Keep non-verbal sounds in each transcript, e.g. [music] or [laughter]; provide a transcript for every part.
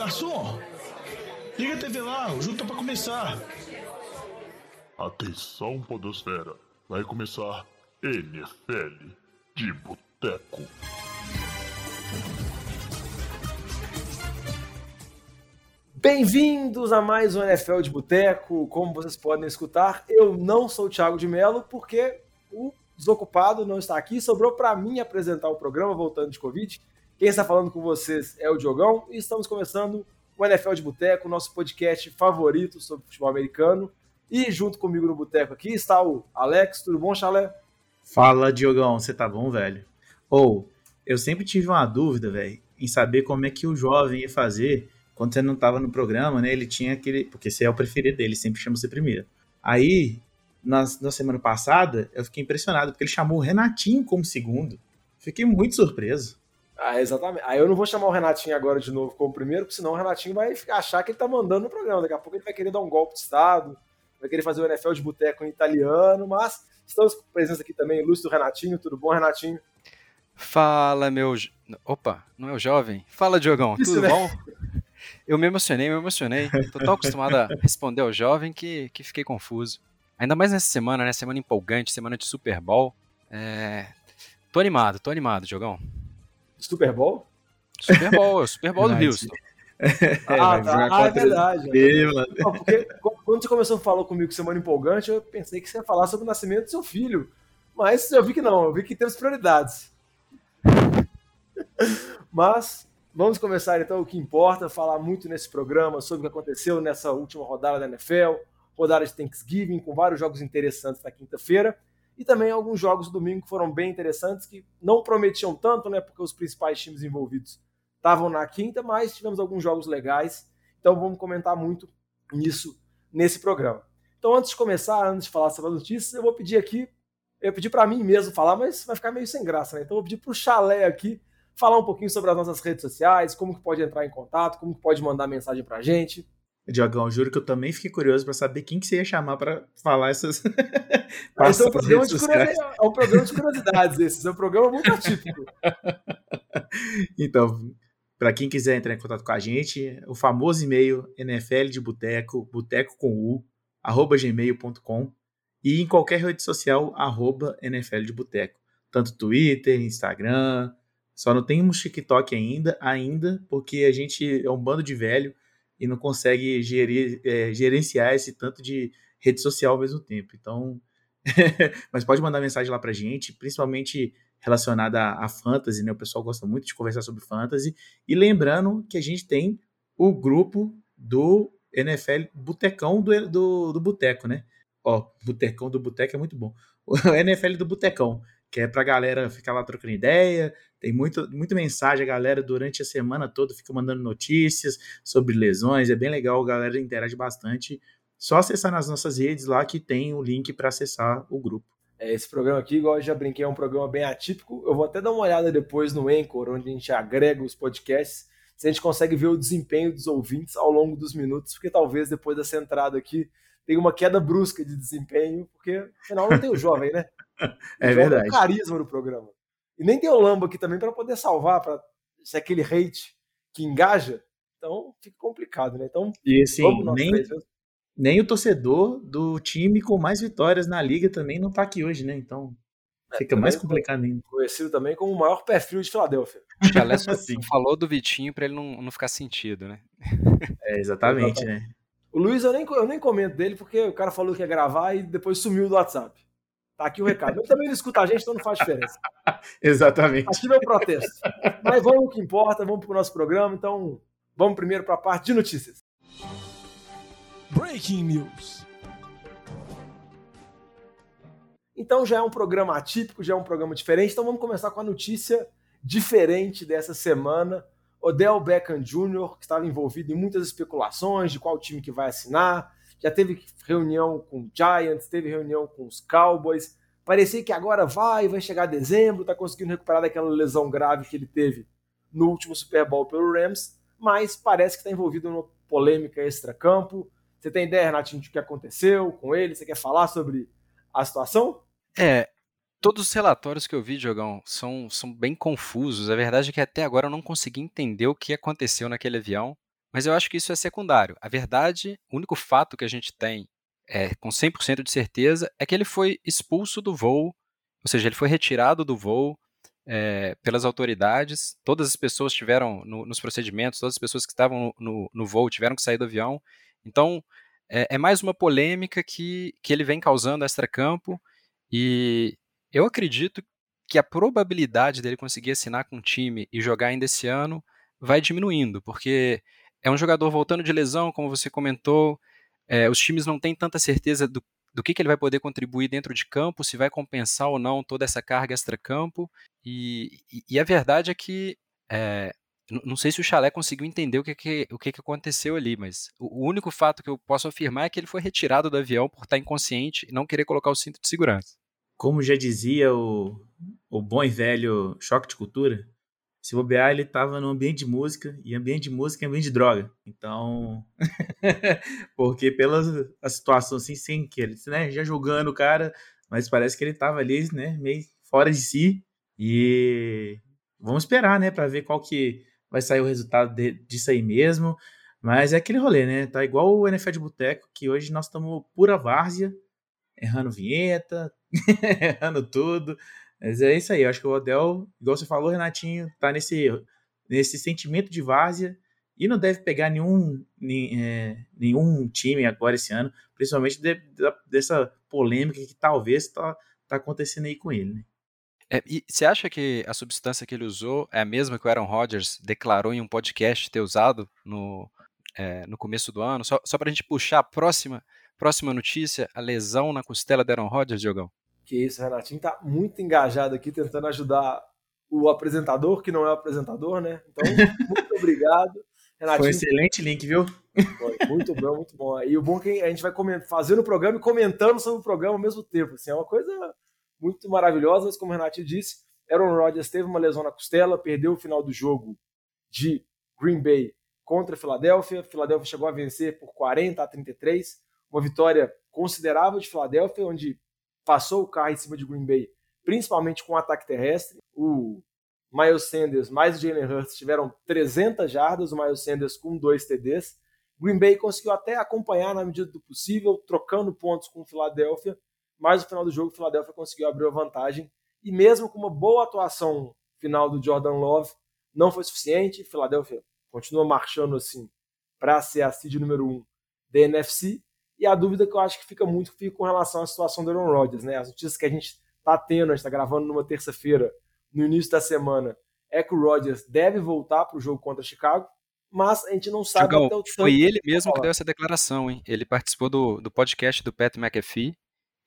garçom, liga a TV lá, o jogo tá pra começar. Atenção, Podosfera, vai começar NFL de Boteco. Bem-vindos a mais um NFL de Boteco. Como vocês podem escutar, eu não sou o Thiago de Mello porque o desocupado não está aqui. Sobrou para mim apresentar o programa voltando de Covid. Quem está falando com vocês é o Diogão e estamos começando o NFL de Boteco, nosso podcast favorito sobre futebol americano. E junto comigo no Boteco aqui está o Alex. Tudo bom, Chalé? Fala, Diogão. Você tá bom, velho? Ou, eu sempre tive uma dúvida, velho, em saber como é que o jovem ia fazer quando você não estava no programa, né? Ele tinha aquele. Porque você é o preferido dele, sempre chama você primeiro. Aí, na, na semana passada, eu fiquei impressionado, porque ele chamou o Renatinho como segundo. Fiquei muito surpreso. Ah, exatamente. Aí eu não vou chamar o Renatinho agora de novo como primeiro, porque senão o Renatinho vai achar que ele tá mandando no programa. Daqui a pouco ele vai querer dar um golpe de Estado, vai querer fazer o NFL de boteco em italiano, mas estamos com presença aqui também, Lúcio do Renatinho. Tudo bom, Renatinho? Fala, meu. Opa, não é o jovem? Fala, Diogão, Isso, tudo né? bom? Eu me emocionei, me emocionei. Tô tão acostumado a responder ao jovem que, que fiquei confuso. Ainda mais nessa semana, né? Semana empolgante, semana de Super Bowl. É... Tô animado, tô animado, Diogão. Super Bowl? Super Bowl, é o Super Bowl do Houston. [laughs] ah, tá. ah, é verdade. Não, porque quando você começou a falar comigo semana empolgante, eu pensei que você ia falar sobre o nascimento do seu filho. Mas eu vi que não, eu vi que temos prioridades. [laughs] Mas Vamos começar então o que importa, falar muito nesse programa sobre o que aconteceu nessa última rodada da NFL, rodada de Thanksgiving, com vários jogos interessantes na quinta-feira, e também alguns jogos do domingo que foram bem interessantes, que não prometiam tanto, né, porque os principais times envolvidos estavam na quinta, mas tivemos alguns jogos legais, então vamos comentar muito nisso nesse programa. Então, antes de começar, antes de falar sobre as notícias, eu vou pedir aqui, eu pedi para mim mesmo falar, mas vai ficar meio sem graça, né? Então, eu vou pedir para o Chalé aqui falar um pouquinho sobre as nossas redes sociais, como que pode entrar em contato, como que pode mandar mensagem pra gente. Diogão, juro que eu também fiquei curioso para saber quem que você ia chamar para falar essas. esse é, um programa de é um programa de curiosidades, esse é um programa muito atípico. [laughs] então, para quem quiser entrar em contato com a gente, o famoso e-mail NFL de Boteco, boteco com U, arroba gmail.com e em qualquer rede social, arroba NFL de Boteco. Tanto Twitter, Instagram, só não tem um TikTok ainda, ainda, porque a gente é um bando de velho e não consegue gerir, é, gerenciar esse tanto de rede social ao mesmo tempo. Então, [laughs] mas pode mandar mensagem lá pra gente, principalmente relacionada a, a fantasy, né? O pessoal gosta muito de conversar sobre fantasy. E lembrando que a gente tem o grupo do NFL Botecão do, do, do Boteco, né? Ó, Botecão do Boteco é muito bom. [laughs] O NFL do Botecão que é pra galera ficar lá trocando ideia. Tem muito, muita mensagem, a galera durante a semana toda fica mandando notícias sobre lesões. É bem legal, a galera interage bastante. Só acessar nas nossas redes lá que tem o link para acessar o grupo. É, esse programa aqui, igual eu já brinquei, é um programa bem atípico. Eu vou até dar uma olhada depois no Anchor, onde a gente agrega os podcasts, se a gente consegue ver o desempenho dos ouvintes ao longo dos minutos, porque talvez depois dessa entrada aqui tenha uma queda brusca de desempenho, porque afinal não tem o jovem, né? [laughs] é verdade. Tem carisma no programa. E nem tem o Lambo aqui também para poder salvar, para ser aquele hate que engaja. Então fica complicado, né? Então, e assim, nem, nem o torcedor do time com mais vitórias na liga também não tá aqui hoje, né? Então é, fica mais complicado ainda. Conhecido também como o maior pé frio de Filadélfia. O assim. falou do Vitinho para ele não, não ficar sentido, né? É, exatamente, exatamente. né? O Luiz eu nem, eu nem comento dele porque o cara falou que ia gravar e depois sumiu do WhatsApp. Tá aqui o recado. Ele também não escuta a gente, então não faz diferença. [laughs] Exatamente. Aqui meu protesto. Mas vamos o que importa, vamos para o nosso programa. Então, vamos primeiro para a parte de notícias. Breaking News. Então já é um programa atípico, já é um programa diferente. Então vamos começar com a notícia diferente dessa semana. Odell Beckham Jr., que estava envolvido em muitas especulações de qual time que vai assinar, já teve reunião com o Giants, teve reunião com os Cowboys. Parecia que agora vai, vai chegar dezembro, está conseguindo recuperar daquela lesão grave que ele teve no último Super Bowl pelo Rams, mas parece que está envolvido numa polêmica extra-campo. Você tem ideia, Renatinho, do que aconteceu com ele? Você quer falar sobre a situação? É, todos os relatórios que eu vi, Diogão, são, são bem confusos. A verdade é que até agora eu não consegui entender o que aconteceu naquele avião. Mas eu acho que isso é secundário. A verdade, o único fato que a gente tem é, com 100% de certeza é que ele foi expulso do voo, ou seja, ele foi retirado do voo é, pelas autoridades. Todas as pessoas tiveram no, nos procedimentos, todas as pessoas que estavam no, no, voo tiveram que sair do avião. Então, é, é mais uma polêmica que, que ele vem causando extra-campo e eu acredito que a probabilidade dele conseguir assinar com um time e jogar ainda esse ano vai diminuindo, porque é um jogador voltando de lesão, como você comentou, é, os times não têm tanta certeza do, do que, que ele vai poder contribuir dentro de campo, se vai compensar ou não toda essa carga extra-campo, e, e, e, a verdade é que é, não sei se o Chalé conseguiu entender o que, que, o que, que aconteceu ali, mas o, o único fato que eu posso afirmar é que ele foi retirado do avião por estar inconsciente e não querer colocar o cinto de segurança. Como já dizia o, o bom e velho choque de cultura, se bobear, ele estava no ambiente de música, e ambiente de música é ambiente de droga. Então, [laughs] porque pela a situação assim, sem que ele, né, já jogando o cara, mas parece que ele estava ali, né, meio fora de si. E vamos esperar, né, para ver qual que vai sair o resultado de, disso aí mesmo. Mas é aquele rolê, né? Tá igual o NFL de Boteco, que hoje nós estamos pura várzea, errando vinheta, [laughs] errando tudo. Mas é isso aí, eu acho que o Odell, igual você falou, Renatinho, tá nesse, nesse sentimento de várzea e não deve pegar nenhum, nem, é, nenhum time agora esse ano, principalmente de, de, dessa polêmica que talvez tá, tá acontecendo aí com ele, né? É, e você acha que a substância que ele usou é a mesma que o Aaron Rodgers declarou em um podcast ter usado no, é, no começo do ano? Só, só para a gente puxar a próxima, próxima notícia, a lesão na costela do Aaron Rodgers, Diogão? Que isso, Renatinho tá muito engajado aqui tentando ajudar o apresentador, que não é o apresentador, né? Então, muito [laughs] obrigado. Renatinho, Foi um excelente link, viu? Foi, muito bom, muito bom. E o bom é que a gente vai fazendo o programa e comentando sobre o programa ao mesmo tempo. Assim, é uma coisa muito maravilhosa, mas como o Renatinho disse, Aaron Rodgers teve uma lesão na costela, perdeu o final do jogo de Green Bay contra a Filadélfia. Filadélfia chegou a vencer por 40 a 33, uma vitória considerável de Filadélfia, onde passou o carro em cima de Green Bay, principalmente com o ataque terrestre. O Miles Sanders mais o Jalen Hurts tiveram 300 jardas, o Miles Sanders com dois TDs. Green Bay conseguiu até acompanhar na medida do possível, trocando pontos com o Philadelphia, mas no final do jogo o Philadelphia conseguiu abrir a vantagem e mesmo com uma boa atuação final do Jordan Love, não foi suficiente. Philadelphia continua marchando assim para ser a seed número 1 um da NFC e a dúvida que eu acho que fica muito fica com relação à situação do Aaron Rodgers, né? As notícias que a gente está tendo, a gente está gravando numa terça-feira, no início da semana, é que o Rodgers deve voltar para o jogo contra Chicago, mas a gente não sabe até o Foi ele mesmo que deu essa declaração, hein? Ele participou do, do podcast do Pat McAfee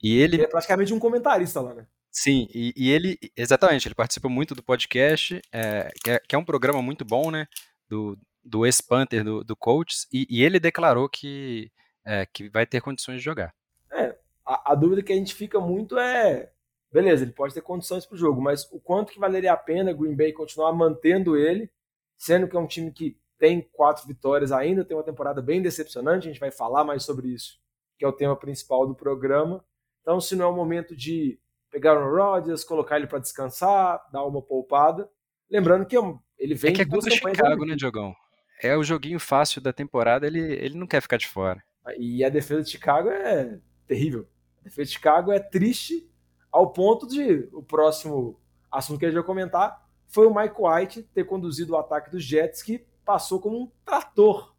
e ele... ele é praticamente um comentarista lá, né? Sim, e, e ele, exatamente, ele participa muito do podcast, é, que, é, que, é, um programa muito bom, né? Do, do ex-Panther, do, do Coaches, e, e ele declarou que é, que vai ter condições de jogar. É, a, a, dúvida que a gente fica muito é, beleza, ele pode ter condições para o jogo, mas o quanto que valeria a pena Green Bay continuar mantendo ele, sendo que é um time que tem quatro vitórias ainda, tem uma temporada bem decepcionante, a gente vai falar mais sobre isso, que é o tema principal do programa. Então, se não é o momento de pegar o Rodgers, colocar ele para descansar, dar uma poupada, lembrando que ele vem é que é Chicago, né, Diogão? É o joguinho fácil da temporada, ele, ele não quer ficar de fora. E a defesa de Chicago é terrível. A defesa de Chicago é triste ao ponto de o próximo assunto que a gente vai comentar foi o Mike White ter conduzido o ataque dos Jets, que passou como um trator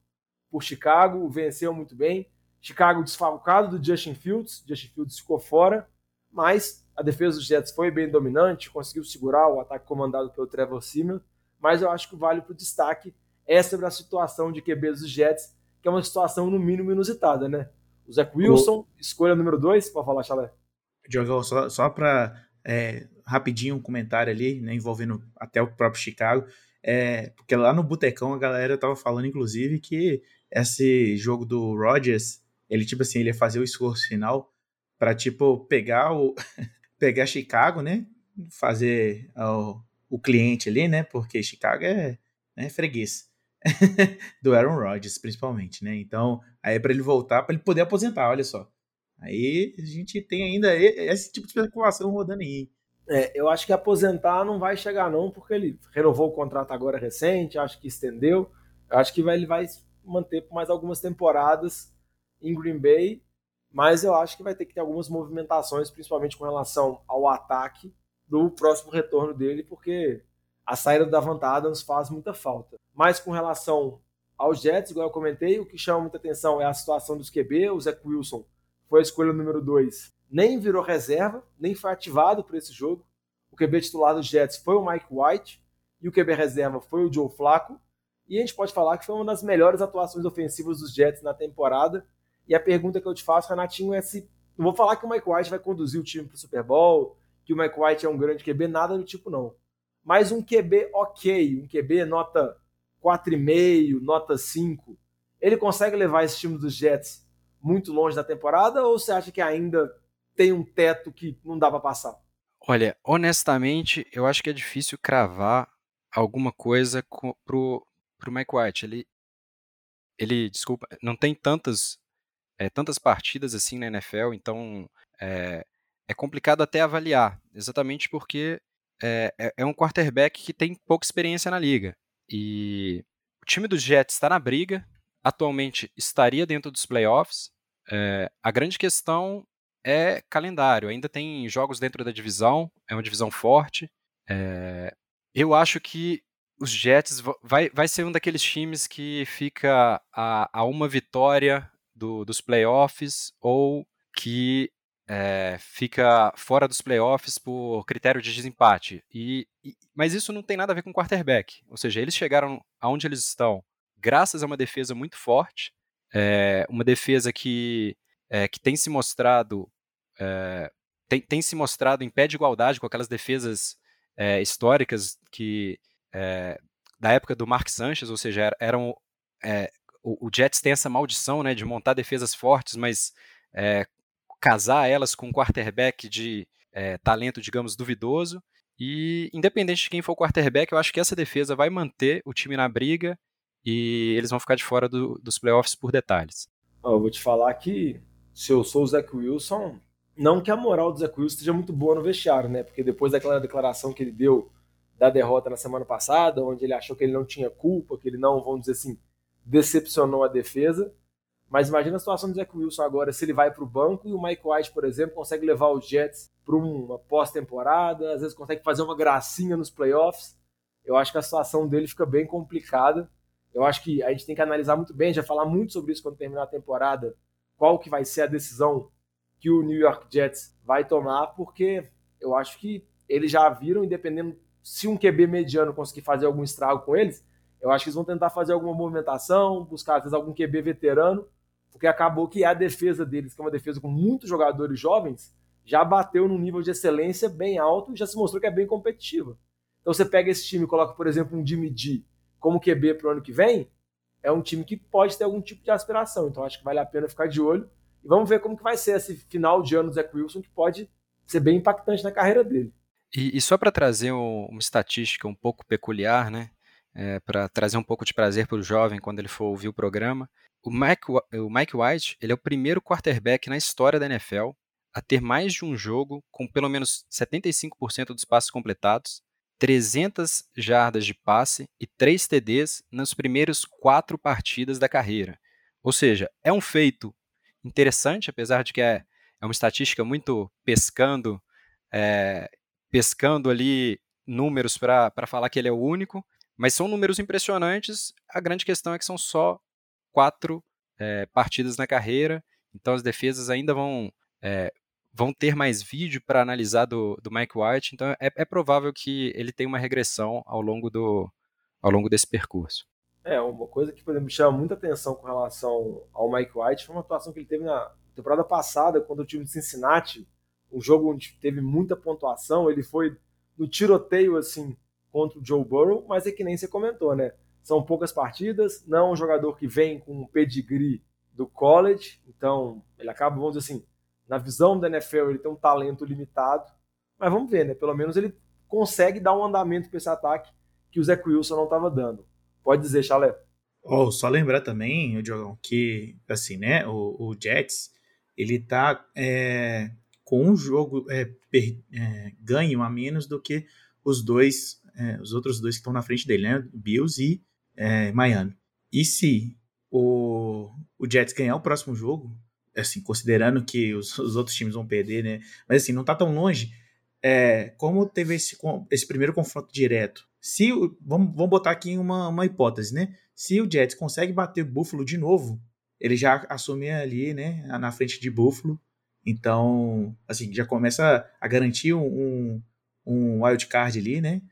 por Chicago, venceu muito bem. Chicago desfalcado do Justin Fields, Justin Fields ficou fora, mas a defesa dos Jets foi bem dominante, conseguiu segurar o ataque comandado pelo Trevor Simeon, mas eu acho que vale para o destaque é sobre a situação de QBs dos Jets que é uma situação no mínimo inusitada, né? O Zach Wilson, o... escolha número 2, pode falar, Chalé? Diogo, só, só para é, rapidinho um comentário ali, né, envolvendo até o próprio Chicago, é, porque lá no Botecão a galera tava falando, inclusive, que esse jogo do Rodgers, ele, tipo assim, ele ia fazer o esforço final para tipo, pegar o... [laughs] pegar Chicago, né, fazer o, o cliente ali, né, porque Chicago é né, freguês. [laughs] do Aaron Rodgers, principalmente, né? Então, aí é para ele voltar, para ele poder aposentar, olha só. Aí a gente tem ainda esse tipo de especulação rodando aí. É, eu acho que aposentar não vai chegar não, porque ele renovou o contrato agora recente, acho que estendeu. Eu acho que vai, ele vai manter por mais algumas temporadas em Green Bay, mas eu acho que vai ter que ter algumas movimentações, principalmente com relação ao ataque do próximo retorno dele, porque a saída da Davante Adams faz muita falta. Mas com relação aos Jets, igual eu comentei, o que chama muita atenção é a situação dos QB. O Zach Wilson foi a escolha número 2, nem virou reserva, nem foi ativado para esse jogo. O QB titular dos Jets foi o Mike White e o QB reserva foi o Joe Flacco. E a gente pode falar que foi uma das melhores atuações ofensivas dos Jets na temporada. E a pergunta que eu te faço, Renatinho, é se. Não vou falar que o Mike White vai conduzir o time para o Super Bowl, que o Mike White é um grande QB, nada do tipo, não. Mas um QB ok, um QB nota 4,5, nota 5, ele consegue levar esse time dos Jets muito longe da temporada ou você acha que ainda tem um teto que não dá para passar? Olha, honestamente, eu acho que é difícil cravar alguma coisa pro, pro Mike White. Ele, ele, desculpa, não tem tantas, é, tantas partidas assim na NFL, então é, é complicado até avaliar, exatamente porque é, é, é um quarterback que tem pouca experiência na liga. E o time dos Jets está na briga, atualmente estaria dentro dos playoffs. É, a grande questão é calendário. Ainda tem jogos dentro da divisão, é uma divisão forte. É, eu acho que os Jets vai, vai ser um daqueles times que fica a, a uma vitória do, dos playoffs ou que é, fica fora dos playoffs por critério de desempate. E, e, mas isso não tem nada a ver com quarterback. Ou seja, eles chegaram aonde eles estão graças a uma defesa muito forte, é, uma defesa que, é, que tem se mostrado tem, tem, se mostrado em pé de igualdade com aquelas defesas históricas que da época do Mark Sanchez, ou seja, eram o, o, Jets tem essa maldição né, de montar defesas fortes, mas é, casar elas com um quarterback de é, talento, digamos, duvidoso. E independente de quem for o quarterback, eu acho que essa defesa vai manter o time na briga e eles vão ficar de fora do, dos playoffs por detalhes. Eu vou te falar que se eu sou o Zach Wilson, não que a moral do Zach Wilson esteja muito boa no vestiário, né? Porque depois daquela declaração que ele deu da derrota na semana passada, onde ele achou que ele não tinha culpa, que ele não, vamos dizer assim, decepcionou a defesa, mas imagina a situação do Zach Wilson agora, se ele vai para o banco e o Mike White, por exemplo, consegue levar os Jets para uma pós-temporada, às vezes consegue fazer uma gracinha nos playoffs. Eu acho que a situação dele fica bem complicada. Eu acho que a gente tem que analisar muito bem, já falar muito sobre isso quando terminar a temporada, qual que vai ser a decisão que o New York Jets vai tomar, porque eu acho que eles já viram, independendo se um QB mediano conseguir fazer algum estrago com eles, eu acho que eles vão tentar fazer alguma movimentação, buscar às vezes algum QB veterano porque acabou que a defesa deles, que é uma defesa com muitos jogadores jovens, já bateu num nível de excelência bem alto e já se mostrou que é bem competitiva. Então você pega esse time e coloca, por exemplo, um Jimmy G como QB para o ano que vem, é um time que pode ter algum tipo de aspiração. Então acho que vale a pena ficar de olho. E vamos ver como que vai ser esse final de ano do Zach Wilson, que pode ser bem impactante na carreira dele. E, e só para trazer um, uma estatística um pouco peculiar, né? É, para trazer um pouco de prazer para o jovem quando ele for ouvir o programa, o Mike, o Mike White ele é o primeiro quarterback na história da NFL a ter mais de um jogo com pelo menos 75% dos passes completados, 300 jardas de passe e 3 TDs nas primeiras quatro partidas da carreira. Ou seja, é um feito interessante, apesar de que é, é uma estatística muito pescando, é, pescando ali números para falar que ele é o único, mas são números impressionantes. A grande questão é que são só quatro é, partidas na carreira, então as defesas ainda vão, é, vão ter mais vídeo para analisar do, do Mike White, então é, é, provável que ele tenha uma regressão ao longo, do, ao longo desse percurso. É, uma coisa que, por exemplo, me chama muita atenção com relação ao Mike White foi uma atuação que ele teve na temporada passada, quando o time de Cincinnati, um jogo onde teve muita pontuação, ele foi no tiroteio, assim, contra o Joe Burrow, mas é que nem você comentou, né? São poucas partidas, não é um jogador que vem com o pedigree do college, então ele acaba, vamos dizer assim, na visão da NFL ele tem um talento limitado, mas vamos ver, né? Pelo menos ele consegue dar um andamento para esse ataque que o Zach Wilson não estava dando. Pode dizer, Chalé. Oh, só lembrar também, Diogão, que assim, né, o, o Jets, ele tá é, com um jogo é, per, é, ganho a menos do que os dois, é, os outros dois que estão na frente dele, né, Bills e é, Miami. E se o, o Jets ganhar o próximo jogo, assim, considerando que os, [laughs] os outros times vão perder, né? Mas assim, não tá tão longe. É, como teve esse, esse primeiro confronto direto, se vamos, vamos botar aqui uma, uma hipótese, né? Se o Jets consegue bater Buffalo de novo, ele já assume ali, né, na frente de Buffalo. Então, assim, já começa a garantir um, um wild card ali, né?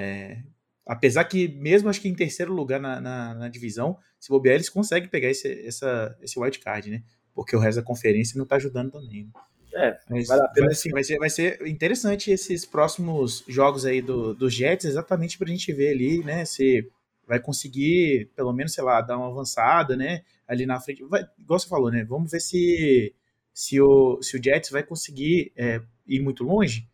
É, apesar que, mesmo acho que em terceiro lugar na, na, na divisão, se bobear, eles conseguem pegar esse, essa, esse wild card, né? Porque o resto da conferência não tá ajudando também. Né? É, mas, a pena. Assim, vai, ser, vai ser interessante esses próximos jogos aí do, do Jets, exatamente pra gente ver ali, né? Se vai conseguir, pelo menos, sei lá, dar uma avançada, né? Ali na frente. Vai, igual você falou, né? Vamos ver se, se, o, se o Jets vai conseguir é, ir muito longe.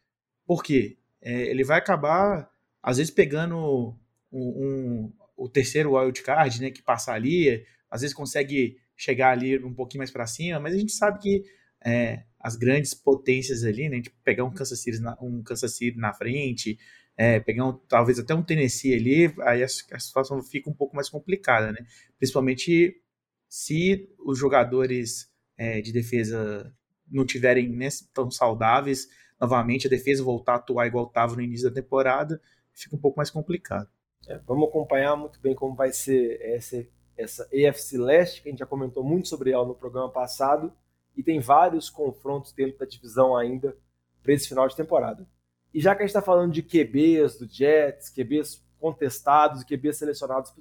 Por quê? É, ele vai acabar, às vezes, pegando um, um, o terceiro wild card, né? Que passa ali, às vezes consegue chegar ali um pouquinho mais para cima, mas a gente sabe que é, as grandes potências ali, né? Tipo, pegar um Kansas City na, um Kansas City na frente, é, pegar um, talvez até um Tennessee ali, aí a, a, situação fica um pouco mais complicada, né? Principalmente se os jogadores é, de defesa não tiverem né, tão saudáveis, novamente a defesa voltar a atuar igual estava no início da temporada, fica um pouco mais complicado. É, vamos acompanhar muito bem como vai ser essa, essa EFC Leste, que a gente já comentou muito sobre ela no programa passado, e tem vários confrontos dentro da divisão ainda para esse final de temporada. E já que a gente está falando de QBs do Jets, QBs contestados e QBs selecionados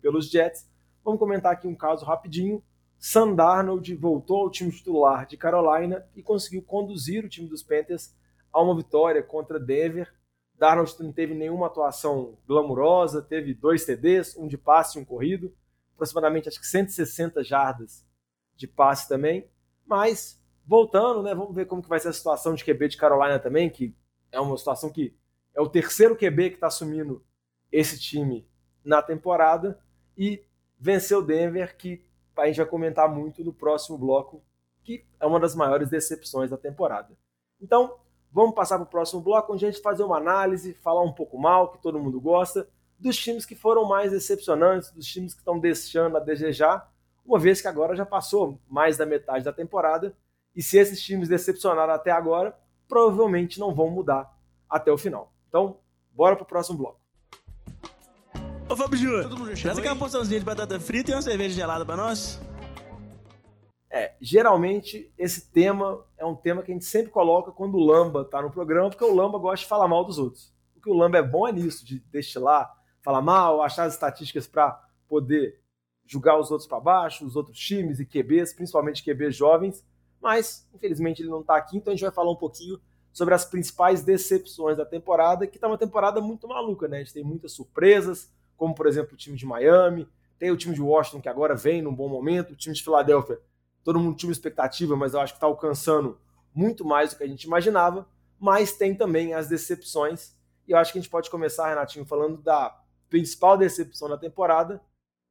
pelos Jets, vamos comentar aqui um caso rapidinho. Sam Darnold voltou ao time titular de Carolina e conseguiu conduzir o time dos Panthers a uma vitória contra Denver. Darnold não teve nenhuma atuação glamurosa, teve dois TDs, um de passe e um corrido, aproximadamente acho que 160 jardas de passe também. Mas, voltando, né, vamos ver como que vai ser a situação de QB de Carolina também, que é uma situação que é o terceiro QB que está assumindo esse time na temporada. E venceu Denver, que a gente vai comentar muito no próximo bloco, que é uma das maiores decepções da temporada. Então, vamos passar para o próximo bloco, onde a gente fazer uma análise, falar um pouco mal, que todo mundo gosta, dos times que foram mais decepcionantes, dos times que estão deixando a desejar uma vez que agora já passou mais da metade da temporada, e se esses times decepcionaram até agora, provavelmente não vão mudar até o final. Então, bora pro próximo bloco. Ô Fábio Júnior, traz aqui uma porçãozinha de batata frita e uma cerveja gelada para nós. É, geralmente esse tema é um tema que a gente sempre coloca quando o Lamba tá no programa, porque o Lamba gosta de falar mal dos outros. O que o Lamba é bom é nisso, de destilar, falar mal, achar as estatísticas para poder julgar os outros para baixo, os outros times e QBs, principalmente QBs jovens, mas infelizmente ele não está aqui, então a gente vai falar um pouquinho sobre as principais decepções da temporada, que está uma temporada muito maluca, né? A gente tem muitas surpresas, como por exemplo o time de Miami, tem o time de Washington que agora vem num bom momento, o time de Filadélfia, todo mundo tinha uma expectativa, mas eu acho que está alcançando muito mais do que a gente imaginava, mas tem também as decepções, e eu acho que a gente pode começar, Renatinho, falando da principal decepção da temporada,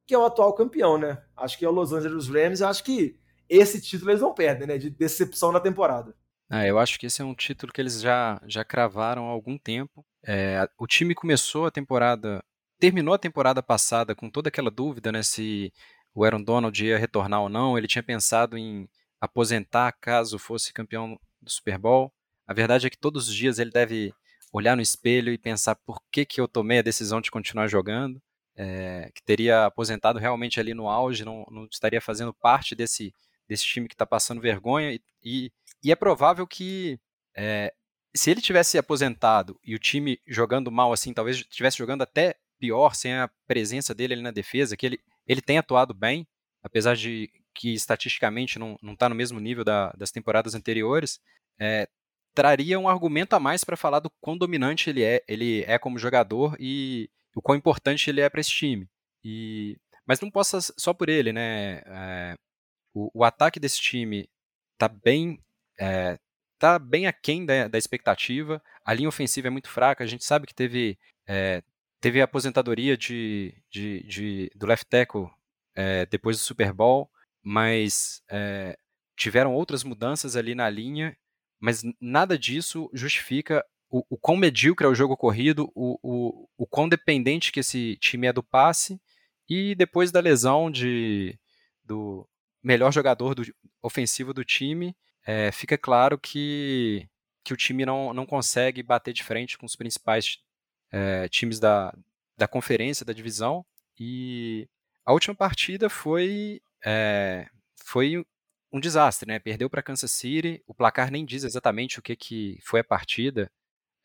que é o atual campeão, né? Acho que é o Los Angeles Rams. Eu acho que esse título eles não perdem, né? De decepção da temporada. Ah, eu acho que esse é um título que eles já, já cravaram há algum tempo. É, o time começou a temporada, terminou a temporada passada com toda aquela dúvida, né? Se o Aaron Donald ia retornar ou não. Ele tinha pensado em aposentar caso fosse campeão do Super Bowl. A verdade é que todos os dias ele deve olhar no espelho e pensar por que, que eu tomei a decisão de continuar jogando é, que teria aposentado realmente ali no auge, não, não estaria fazendo parte desse, desse time que está passando vergonha. E, e, e, é provável que é, se ele tivesse aposentado e o time jogando mal assim, talvez estivesse jogando até pior sem a presença dele ali na defesa, que ele, ele tem atuado bem, apesar de que estatisticamente não está no mesmo nível da, das temporadas anteriores, é, traria um argumento a mais para falar do quão dominante ele é, ele é como jogador e, o quão importante ele é para esse time. E, mas não possa só por ele, né? É, o, o, ataque desse time tá bem é, tá bem aquém da, da expectativa. A linha ofensiva é muito fraca. A gente sabe que teve é, teve a aposentadoria de, de, de do left tackle é, depois do Super Bowl, mas é, tiveram outras mudanças ali na linha, mas nada disso justifica o, o quão medíocre é o jogo corrido, o, o, o quão dependente que esse time é do passe E depois da lesão de, do melhor jogador do, ofensivo do time, é, fica claro que, que o time não, não consegue bater de frente com os principais é, times da, da conferência, da divisão. E a última partida foi, é, foi um desastre, né? Perdeu para Kansas City, o placar nem diz exatamente o que, que foi a partida,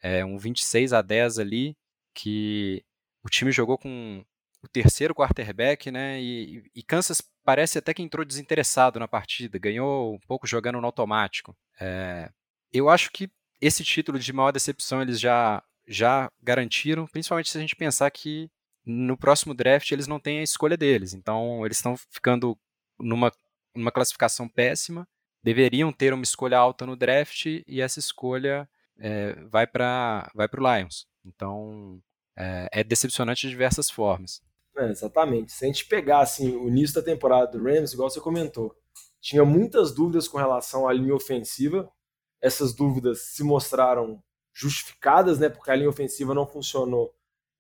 é um 26 a 10 ali, que o time jogou com o terceiro quarterback, né? E, e, Kansas parece até que entrou desinteressado na partida, ganhou um pouco jogando no automático. É, eu acho que esse título de maior decepção eles já, já garantiram, principalmente se a gente pensar que no próximo draft eles não têm a escolha deles. Então eles estão ficando numa, numa classificação péssima, deveriam ter uma escolha alta no draft e essa escolha é, vai para vai o Lions. Então é, é decepcionante de diversas formas. É, exatamente. Se a gente pegar assim, o início da temporada do Rams, igual você comentou, tinha muitas dúvidas com relação à linha ofensiva. Essas dúvidas se mostraram justificadas, né? Porque a linha ofensiva não funcionou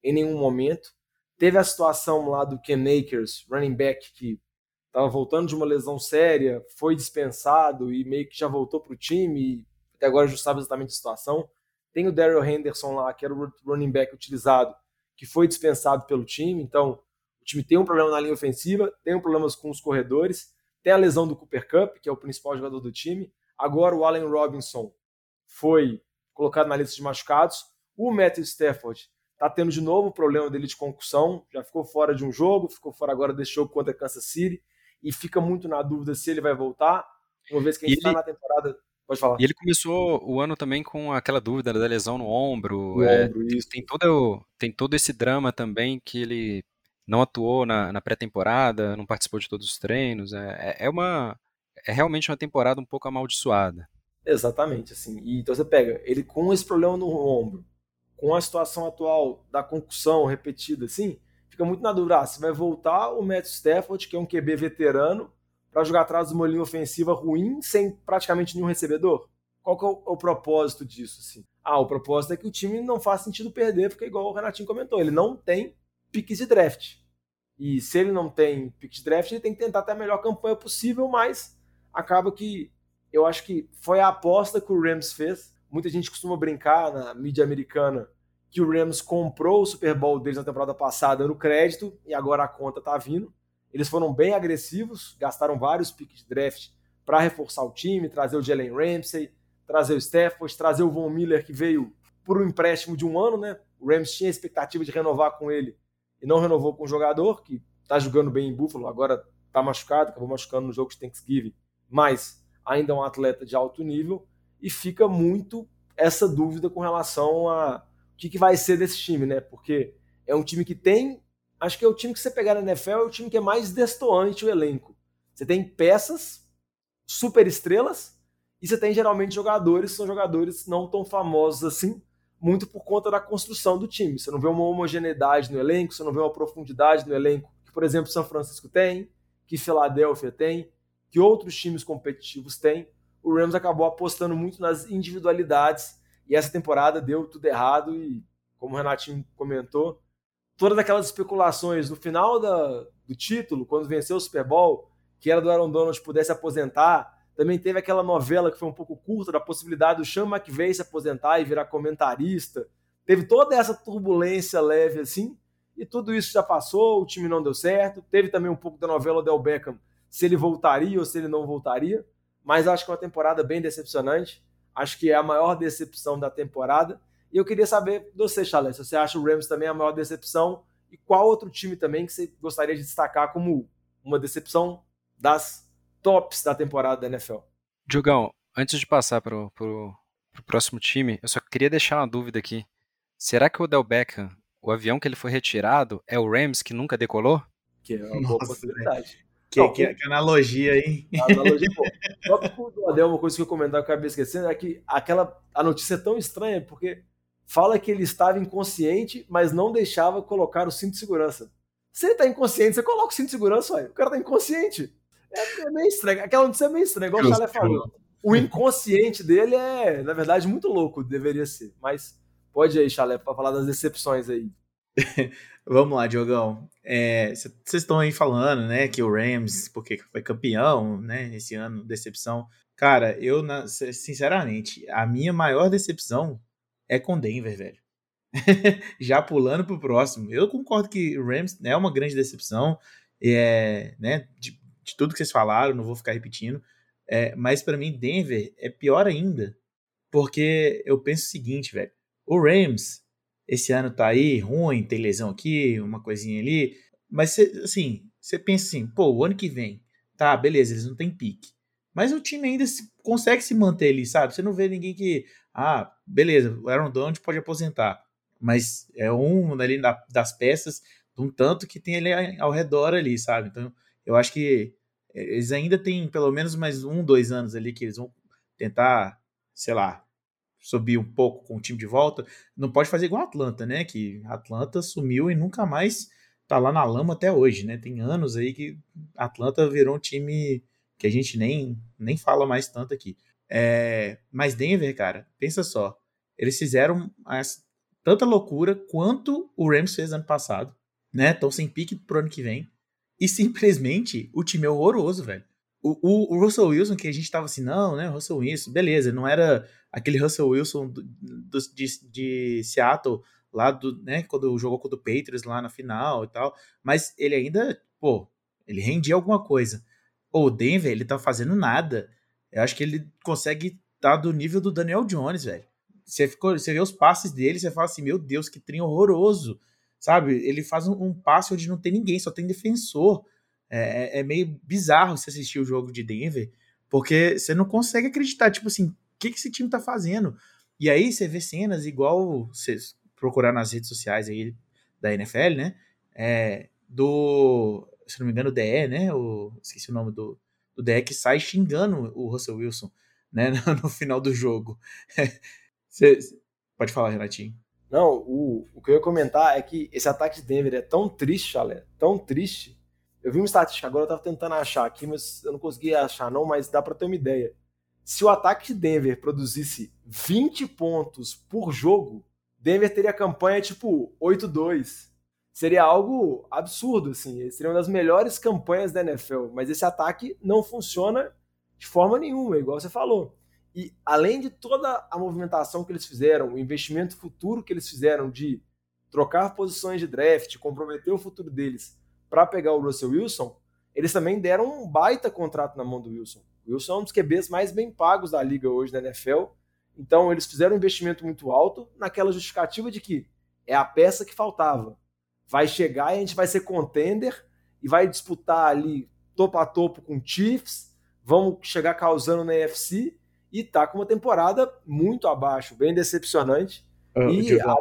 em nenhum momento. Teve a situação lá do Ken Akers, running back, que estava voltando de uma lesão séria, foi dispensado e meio que já voltou para o time e até agora ajustava exatamente a situação. Tem o Daryl Henderson lá, que era o running back utilizado, que foi dispensado pelo time. Então, o time tem um problema na linha ofensiva, tem um problemas com os corredores, tem a lesão do Cooper Cup, que é o principal jogador do time. Agora o Allen Robinson foi colocado na lista de machucados. O Matthew Stafford está tendo de novo o problema dele de concussão, já ficou fora de um jogo, ficou fora agora desse jogo contra Kansas City e fica muito na dúvida se ele vai voltar, uma vez que a gente está na temporada Pode falar. E ele começou o ano também com aquela dúvida da lesão no ombro. No é, ombro tem, todo, tem todo esse drama também que ele não atuou na, na pré-temporada, não participou de todos os treinos. É, é, é, uma. É realmente uma temporada um pouco amaldiçoada. Exatamente, assim. E, então você pega ele com esse problema no ombro, com a situação atual da concussão repetida, assim, fica muito na dúvida. Ah, se vai voltar o Matt Stafford, que é um QB veterano, para jogar atrás de uma linha ofensiva ruim sem praticamente nenhum recebedor? Qual que é o, o, propósito disso? Assim? Ah, o propósito é que o time não faz sentido perder, porque igual o Renatinho comentou, ele não tem piques de draft. E se ele não tem piques de draft, ele tem que tentar ter a melhor campanha possível, mas acaba que eu acho que foi a aposta que o Rams fez. Muita gente costuma brincar na mídia americana que o Rams comprou o Super Bowl deles na temporada passada no crédito e agora a conta tá vindo. Eles foram bem agressivos, gastaram vários picks de draft para reforçar o time, trazer o Jalen Ramsey, trazer o Stafford, trazer o Von Miller, que veio por um empréstimo de um ano, né? O Rams tinha a expectativa de renovar com ele e não renovou com o jogador, que está jogando bem em Buffalo, agora está machucado, acabou machucando no jogo de Thanksgiving, mas ainda é um atleta de alto nível e fica muito essa dúvida com relação a o que, que vai ser desse time, né? Porque é um time que tem acho que é o time que você pegar na NFL é o time que é mais destoante o elenco. Você tem peças, super estrelas, e você tem geralmente jogadores são jogadores não tão famosos assim, muito por conta da construção do time. Você não vê uma homogeneidade no elenco, você não vê uma profundidade no elenco que, por exemplo, São Francisco tem, que Filadélfia tem, que outros times competitivos têm. O Rams acabou apostando muito nas individualidades e essa temporada deu tudo errado e, como o Renatinho comentou, todas aquelas especulações no final da, do título, quando venceu o Super Bowl, que era do Aaron Donald pudesse aposentar. Também teve aquela novela que foi um pouco curta, da possibilidade do Sean McVay se aposentar e virar comentarista. Teve toda essa turbulência leve assim, e tudo isso já passou, o time não deu certo. Teve também um pouco da novela do Beckham, se ele voltaria ou se ele não voltaria. Mas acho que é uma temporada bem decepcionante. Acho que é a maior decepção da temporada. E eu queria saber de você, Chalé, se você acha o Rams também a maior decepção e qual outro time também que você gostaria de destacar como uma decepção das tops da temporada da NFL. Diogão, antes de passar para o próximo time, eu só queria deixar uma dúvida aqui. Será que o Del Beckham, o avião que ele foi retirado, é o Rams que nunca decolou? Que é uma Nossa, boa possibilidade. Que, Não, que, que, analogia, hein? Analogia, pô. Só que o Adel, uma coisa que eu comentar que eu acabei esquecendo é que aquela, a notícia é tão estranha, porque fala que ele estava inconsciente, mas não deixava colocar o cinto de segurança. Se ele está inconsciente, você coloca o cinto de segurança, ué. o cara está inconsciente. É, é, meio estranho. Aquela notícia é meio estranha, igual o Chalé falou. O inconsciente dele é, na verdade, muito louco, deveria ser. Mas pode aí, Chalé, para falar das decepções aí. [laughs] Vamos lá, Diogão. Vocês é, estão aí falando, né, que o Rams, porque foi campeão, né, esse ano, decepção. Cara, eu, sinceramente, a minha maior decepção é com Denver, velho. [laughs] Já pulando pro próximo. Eu concordo que o Rams é uma grande decepção, é, né, de, de tudo que vocês falaram, não vou ficar repetindo. É, mas para mim, Denver é pior ainda, porque eu penso o seguinte, velho. O Rams esse ano tá aí ruim, tem lesão aqui, uma coisinha ali. Mas, cê, assim, você pensa assim, pô, o ano que vem, tá, beleza, eles não têm pique. Mas o time ainda se, consegue se manter ali, sabe? Você não vê ninguém que, ah, beleza, o Aaron Donald pode aposentar. Mas é um ali da, das peças, um tanto que tem ali ao redor ali, sabe? Então, eu acho que eles ainda têm pelo menos mais um, dois anos ali que eles vão tentar, sei lá, subir um pouco com o time de volta. Não pode fazer igual a Atlanta, né? Que Atlanta sumiu e nunca mais tá lá na lama até hoje, né? Tem anos aí que Atlanta virou um time que a gente nem, nem fala mais tanto aqui. É, mas Denver, cara, pensa só. Eles fizeram essa, tanta loucura quanto o Rams fez ano passado, né? Estão sem pique pro ano que vem. E simplesmente o time é horroroso, velho. O, o, o, Russell Wilson, que a gente tava assim, não, né? Russell Wilson, beleza, não era aquele Russell Wilson do, do, de, de Seattle, lá do, né, quando jogou contra o Patriots lá na final e tal, mas ele ainda, pô, ele rendia alguma coisa. O Denver, ele tá fazendo nada. Eu acho que ele consegue estar tá do nível do Daniel Jones, velho. Você, ficou, você vê os passes dele, você fala assim, meu Deus, que trem horroroso, sabe? Ele faz um, um passe onde não tem ninguém, só tem defensor. É, é, é meio bizarro você assistir o jogo de Denver, porque você não consegue acreditar, tipo assim, que, que esse time tá fazendo? E aí você vê cenas igual você procurar nas redes sociais aí da NFL, né? É, do, se não me engano, o DE, né? O, esqueci o nome do, do DE que sai xingando o Russell Wilson, né? [laughs] No, final do jogo. [laughs] você, pode falar, Renatinho. Não, o, o que eu ia comentar é que esse ataque de Denver é tão triste, Chalé, tão triste, eu vi uma estatística agora, eu tava tentando achar aqui, mas eu não consegui achar não, mas dá para ter uma ideia. Se o ataque de Denver produzisse 20 pontos por jogo, Denver teria campanha tipo 8-2. Seria algo absurdo, assim. Seria uma das melhores campanhas da NFL. Mas esse ataque não funciona de forma nenhuma, igual você falou. E além de toda a movimentação que eles fizeram, o investimento futuro que eles fizeram de trocar posições de draft, comprometer o futuro deles para pegar o Russell Wilson, eles também deram um baita contrato na mão do Wilson. O Wilson é um dos QBs mais bem pagos da liga hoje na NFL. Então eles fizeram um investimento muito alto naquela justificativa de que é a peça que faltava. Vai chegar e a gente vai ser contender e vai disputar ali topo a topo com Chiefs, vamos chegar causando na NFC e tá com uma temporada muito abaixo, bem decepcionante. Uh, e a...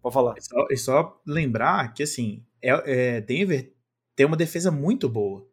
pode falar. É só, só lembrar que assim, é, é, Denver tem uma defesa muito boa,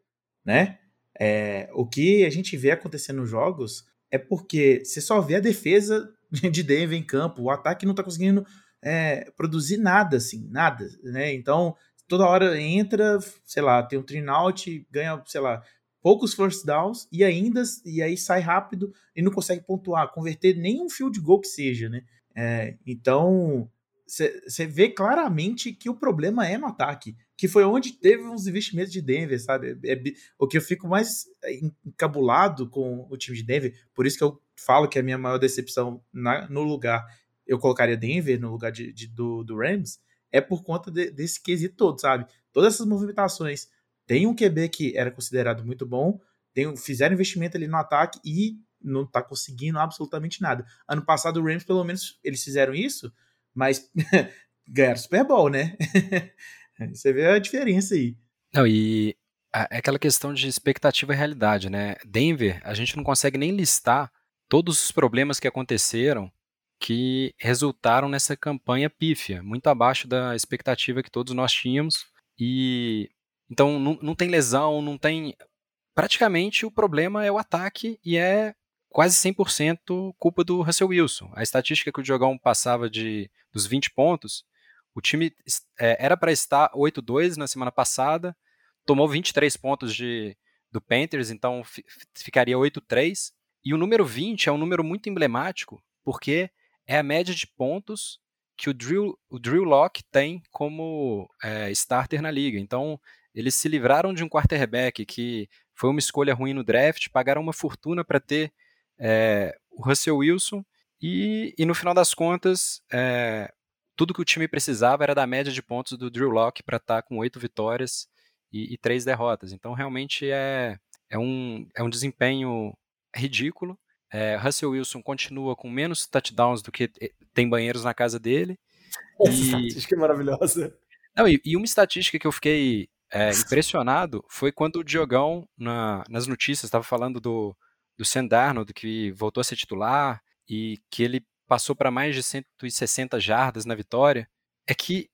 né? É, o que a gente vê acontecendo nos jogos é porque você só vê a defesa de Denver em campo, o ataque não tá conseguindo é, produzir nada, assim, nada, né? Então, toda hora entra, sei lá, tem um trin out, ganha, sei lá, poucos first downs e ainda e aí sai rápido e não consegue pontuar, converter nenhum field goal que seja, né? É, então, você vê claramente que o problema é no ataque que foi onde teve uns investimentos de Denver, sabe? É, é, o que eu fico mais é, encabulado com o time de Denver, por isso que eu falo que a minha maior decepção na, no lugar, eu colocaria Denver no lugar de, de do, do, Rams, é por conta de, desse quesito todo, sabe? Todas essas movimentações. Tem um QB que era considerado muito bom, tem, fizeram investimento ali no ataque e não tá conseguindo absolutamente nada. Ano passado o Rams, pelo menos, eles fizeram isso, mas [laughs] ganharam Super Bowl, né? [laughs] Você vê a diferença aí. Não, e é aquela questão de expectativa e realidade, né? Denver, a gente não consegue nem listar todos os problemas que aconteceram que resultaram nessa campanha pífia, muito abaixo da expectativa que todos nós tínhamos. E então não, não tem lesão, não tem. Praticamente o problema é o ataque e é quase 100% culpa do Russell Wilson. A estatística que o Diogão passava de, dos 20 pontos o time é, era para estar 8-2 na semana passada, tomou 23 pontos de, do Panthers, então ficaria 8-3. E o número 20 é um número muito emblemático, porque é a média de pontos que o Drew, o Drew Locke tem como é, starter na liga. Então, eles se livraram de um quarterback que foi uma escolha ruim no draft, pagaram uma fortuna para ter é, o Russell Wilson e, e, no final das contas, é, tudo que o time precisava era da média de pontos do Drew Locke para estar tá com oito vitórias e, e, três derrotas. Então, realmente é, é, um, é um desempenho ridículo. É, Russell Wilson continua com menos touchdowns do que tem banheiros na casa dele. Essa e... estatística é maravilhosa. Não, e, e uma estatística que eu fiquei é, impressionado foi quando o Diogão, na, nas notícias, estava falando do, do Sam Darnold, que voltou a ser titular e que ele passou para mais de 160 jardas na vitória, é que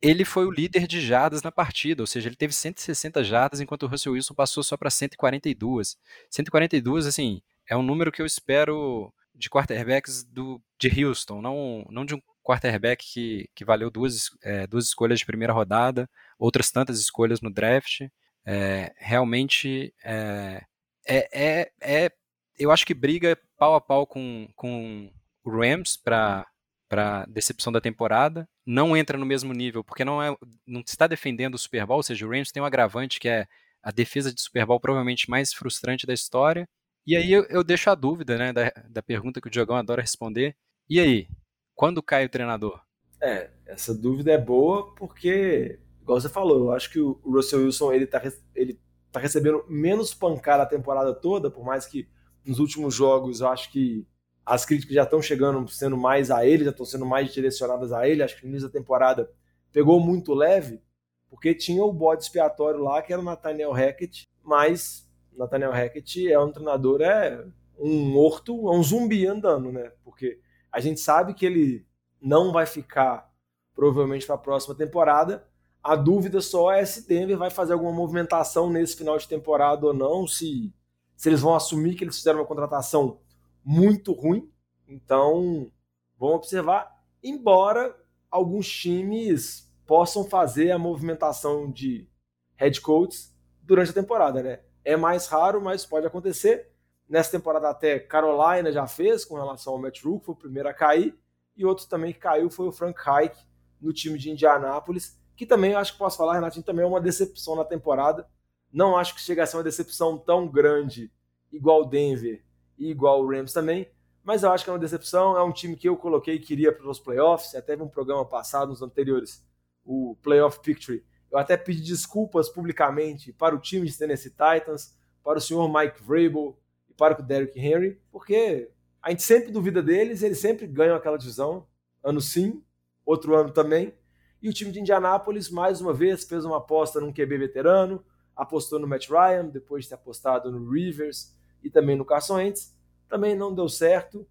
ele foi o líder de jardas na partida, ou seja, ele teve 160 jardas enquanto o Russell Wilson passou só para 142. 142, assim, é um número que eu espero de quarterbacks do, de Houston, não, não de um quarterback que, que valeu duas, é, duas escolhas de primeira rodada, outras tantas escolhas no draft. É, realmente é, é, é, é, eu acho que briga pau a pau com, com Rams para para decepção da temporada, não entra no mesmo nível porque não é não está defendendo o Super Bowl, ou seja, o Rams tem um agravante que é a defesa de Super Bowl provavelmente mais frustrante da história. E aí eu, eu deixo a dúvida, né, da, da pergunta que o Diogão adora responder. E aí, quando cai o treinador? É, essa dúvida é boa porque, igual você falou, eu acho que o Russell Wilson ele tá, ele tá recebendo menos pancada a temporada toda, por mais que nos últimos jogos eu acho que as críticas já estão chegando sendo mais a ele, já estão sendo mais direcionadas a ele. Acho que no início da temporada pegou muito leve, porque tinha o bode expiatório lá, que era o Nathaniel Hackett, mas Nathaniel Hackett é um treinador, é um morto, é um zumbi andando, né? Porque a gente sabe que ele não vai ficar provavelmente para a próxima temporada. A dúvida só é se Denver vai fazer alguma movimentação nesse final de temporada ou não, se, se eles vão assumir que eles fizeram uma contratação muito ruim. Então, vamos observar. Embora alguns times possam fazer a movimentação de head coaches durante a temporada, né? É mais raro, mas pode acontecer. Nessa temporada até Carolina já fez com relação ao Matt Rook, foi o primeiro a cair. E outro também que caiu foi o Frank Reich no time de Indianápolis, que também eu acho que posso falar, Renatinho, também é uma decepção na temporada. Não acho que chega a ser uma decepção tão grande igual Denver igual o Rams também, mas eu acho que é uma decepção. É um time que eu coloquei que iria para os playoffs. Até teve um programa passado, nos anteriores, o Playoff Picture. Eu até pedi desculpas publicamente para o time de Tennessee Titans, para o senhor Mike Vrabel, e para o Derrick Henry, porque a gente sempre duvida deles, eles sempre ganham aquela divisão, ano sim, outro ano também. E o time de Indianápolis, mais uma vez, fez uma aposta num QB veterano, apostou no Matt Ryan, depois de ter apostado no Rivers e também no Carson Wentz. Também não deu certo,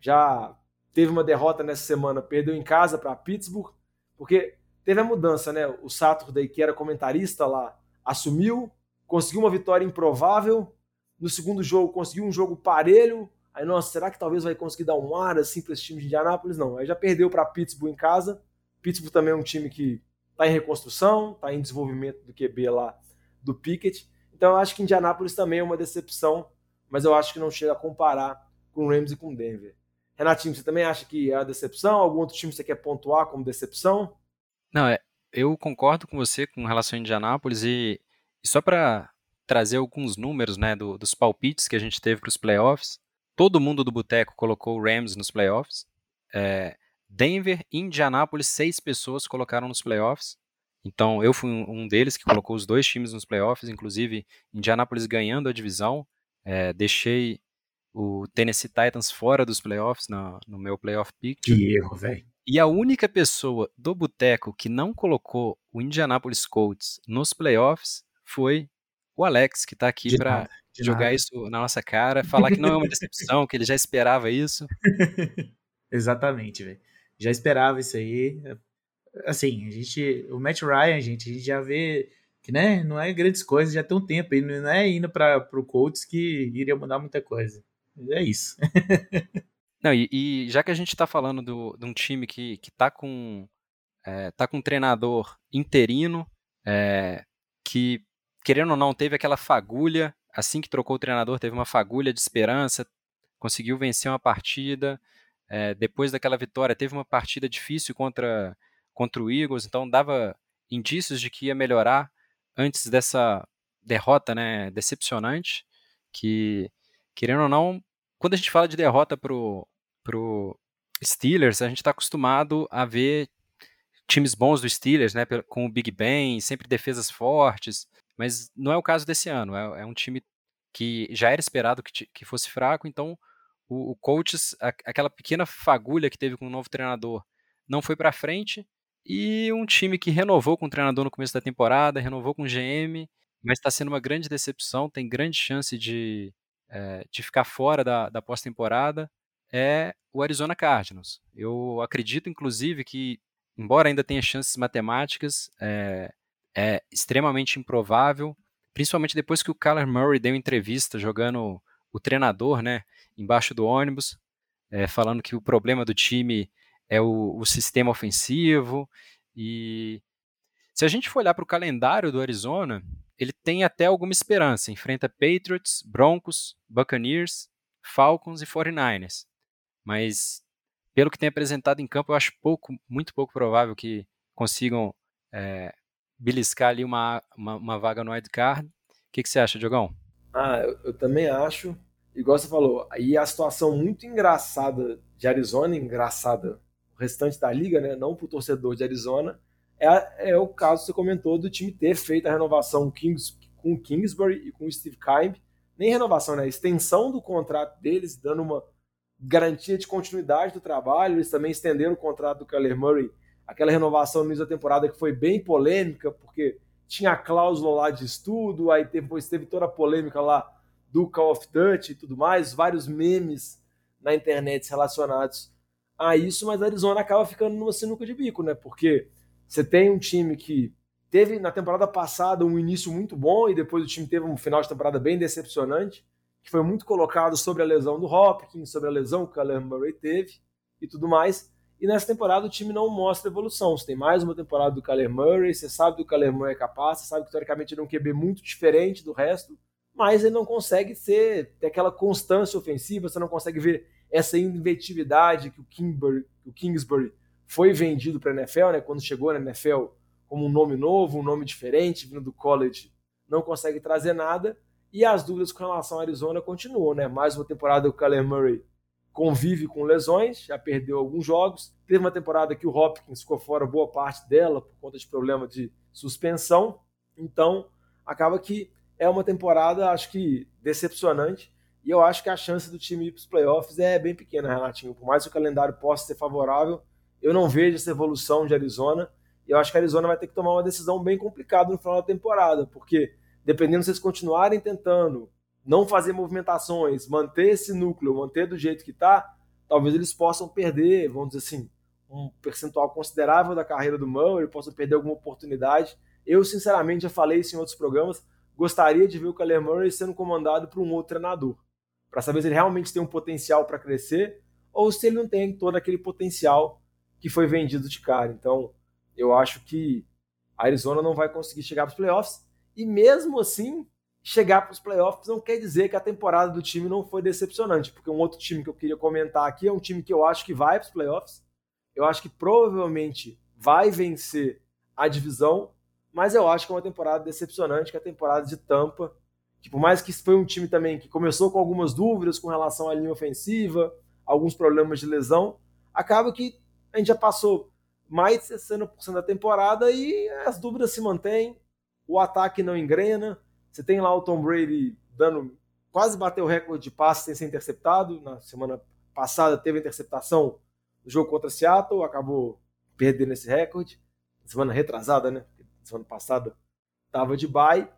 já teve uma derrota nessa semana, perdeu em casa para Pittsburgh, porque teve a mudança, né? O Saturday, que era comentarista lá, assumiu, conseguiu uma vitória improvável, no segundo jogo conseguiu um jogo parelho. Aí, nossa, será que talvez vai conseguir dar um ar assim para esse time de Indianápolis? Não. Aí já perdeu para Pittsburgh em casa. Pittsburgh também é um time que está em reconstrução, está em desenvolvimento do QB lá do Pickett. Então eu acho que Indianápolis também é uma decepção, mas eu acho que não chega a comparar com o Rams e com o Denver. Renatinho, você também acha que é a decepção? Algum outro time você quer pontuar como decepção? Não, é, eu concordo com você com relação a Indianápolis e, e só para trazer alguns números né, do, dos palpites que a gente teve para os playoffs. Todo mundo do Boteco colocou o Rams nos playoffs. É, Denver e Indianápolis, seis pessoas colocaram nos playoffs. Então eu fui um deles que colocou os dois times nos playoffs, inclusive Indianápolis ganhando a divisão. É, deixei o Tennessee Titans fora dos playoffs no, no meu playoff pick. Que erro, velho. E a única pessoa do Boteco que não colocou o Indianapolis Colts nos playoffs foi o Alex, que está aqui para jogar nada. isso na nossa cara, falar que não é uma decepção, que ele já esperava isso. [laughs] Exatamente, velho. Já esperava isso aí. Assim, a gente. O Matt Ryan, gente, a gente já vê que né, não é grandes coisas, já tem um tempo, e não é indo para o Colts que iria mudar muita coisa. É isso. [laughs] não, e, e, já que a gente está falando do, de um time que, que tá com. É, tá com um treinador interino, é, que querendo ou não, teve aquela fagulha, assim que trocou o treinador, teve uma fagulha de esperança, conseguiu vencer uma partida, é, depois daquela vitória, teve uma partida difícil contra, contra o Eagles, então dava indícios de que ia melhorar antes dessa derrota né, decepcionante, que, querendo ou não, quando a gente fala de derrota pro, pro Steelers, a gente está acostumado a ver times bons do Steelers, né, com o Big Ben, sempre defesas fortes, mas não é o caso desse ano, é, é um time que já era esperado que, que fosse fraco, então o, o Coaches, a, aquela pequena fagulha que teve com o novo treinador, não foi para frente, e um time que renovou com o treinador no começo da temporada, renovou com o GM, mas está sendo uma grande decepção, tem grande chance de, é, de ficar fora da, da pós-temporada, é o Arizona Cardinals. Eu acredito, inclusive, que, embora ainda tenha chances matemáticas, é, é extremamente improvável, principalmente depois que o Kyler Murray deu entrevista jogando o treinador, né, embaixo do ônibus, é, falando que o problema do time é o, o sistema ofensivo. E se a gente for olhar para o calendário do Arizona, ele tem até alguma esperança. Enfrenta Patriots, Broncos, Buccaneers, Falcons e 49ers. Mas, pelo que tem apresentado em campo, eu acho pouco, muito pouco provável que consigam é, beliscar ali uma, uma, uma vaga no wildcard. O que, que você acha, Diogão? Ah, eu, eu, também acho. Igual você falou, aí a situação muito engraçada de Arizona, engraçada restante da liga, né? Não para o torcedor de Arizona, é, é, o caso que você comentou do time ter feito a renovação Kings, com o Kingsbury e com o Steve Keim. Nem renovação, né? Extensão do contrato deles, dando uma garantia de continuidade do trabalho. Eles também estenderam o contrato do Kyler Murray aquela renovação no início da temporada que foi bem polêmica, porque tinha a cláusula lá de estudo, aí depois teve toda a polêmica lá do Call of Duty e tudo mais, vários memes na internet relacionados a isso, mas a Arizona acaba ficando numa sinuca de bico, né? Porque você tem um time que teve na temporada passada um início muito bom e depois o time teve um final de temporada bem decepcionante, que foi muito colocado sobre a lesão do Hopkins, sobre a lesão que o Kyler Murray teve e tudo mais. E nessa temporada o time não mostra evolução. Você tem mais uma temporada do Kyler Murray, você sabe que o Kyler Murray é capaz, você sabe que teoricamente ele é um QB muito diferente do resto, mas ele não consegue ser, ter aquela constância ofensiva, você não consegue ver essa inventividade que o, Kingsbury, o Kingsbury foi vendido para a NFL, né, quando chegou na NFL como um nome novo, um nome diferente, vindo do college, não consegue trazer nada. E as dúvidas com relação ao Arizona continuam, né? Mais uma temporada do Kyler Murray convive com lesões, já perdeu alguns jogos. Teve uma temporada que o Hopkins ficou fora boa parte dela por conta de problema de suspensão. Então, acaba que é uma temporada, acho que decepcionante. E eu acho que a chance do time ir para os playoffs é bem pequena, Renatinho. Por mais que o calendário possa ser favorável, eu não vejo essa evolução de Arizona. E eu acho que a Arizona vai ter que tomar uma decisão bem complicada no final da temporada, porque dependendo se eles continuarem tentando não fazer movimentações, manter esse núcleo, manter do jeito que está, talvez eles possam perder, vamos dizer assim, um percentual considerável da carreira do Murray, possam perder alguma oportunidade. Eu, sinceramente, já falei isso em outros programas, gostaria de ver o Kyler Murray sendo comandado por um outro treinador, para saber se ele realmente tem um potencial para crescer ou se ele não tem todo aquele potencial que foi vendido de cara. Então, eu acho que a Arizona não vai conseguir chegar para os playoffs e mesmo assim chegar para os playoffs não quer dizer que a temporada do time não foi decepcionante, porque um outro time que eu queria comentar aqui é um time que eu acho que vai para os playoffs. Eu acho que provavelmente vai vencer a divisão, mas eu acho que é uma temporada decepcionante, que é a temporada de Tampa, que por mais que foi um time também que começou com algumas dúvidas com relação à linha ofensiva, alguns problemas de lesão, acaba que a gente já passou mais de 60% da temporada e as dúvidas se mantêm, o ataque não engrena, você tem lá o Tom Brady dando quase bateu o recorde de passes sem ser interceptado. Na semana passada teve interceptação no jogo contra Seattle, acabou perdendo esse recorde. Semana retrasada, né? Semana passada estava de bye,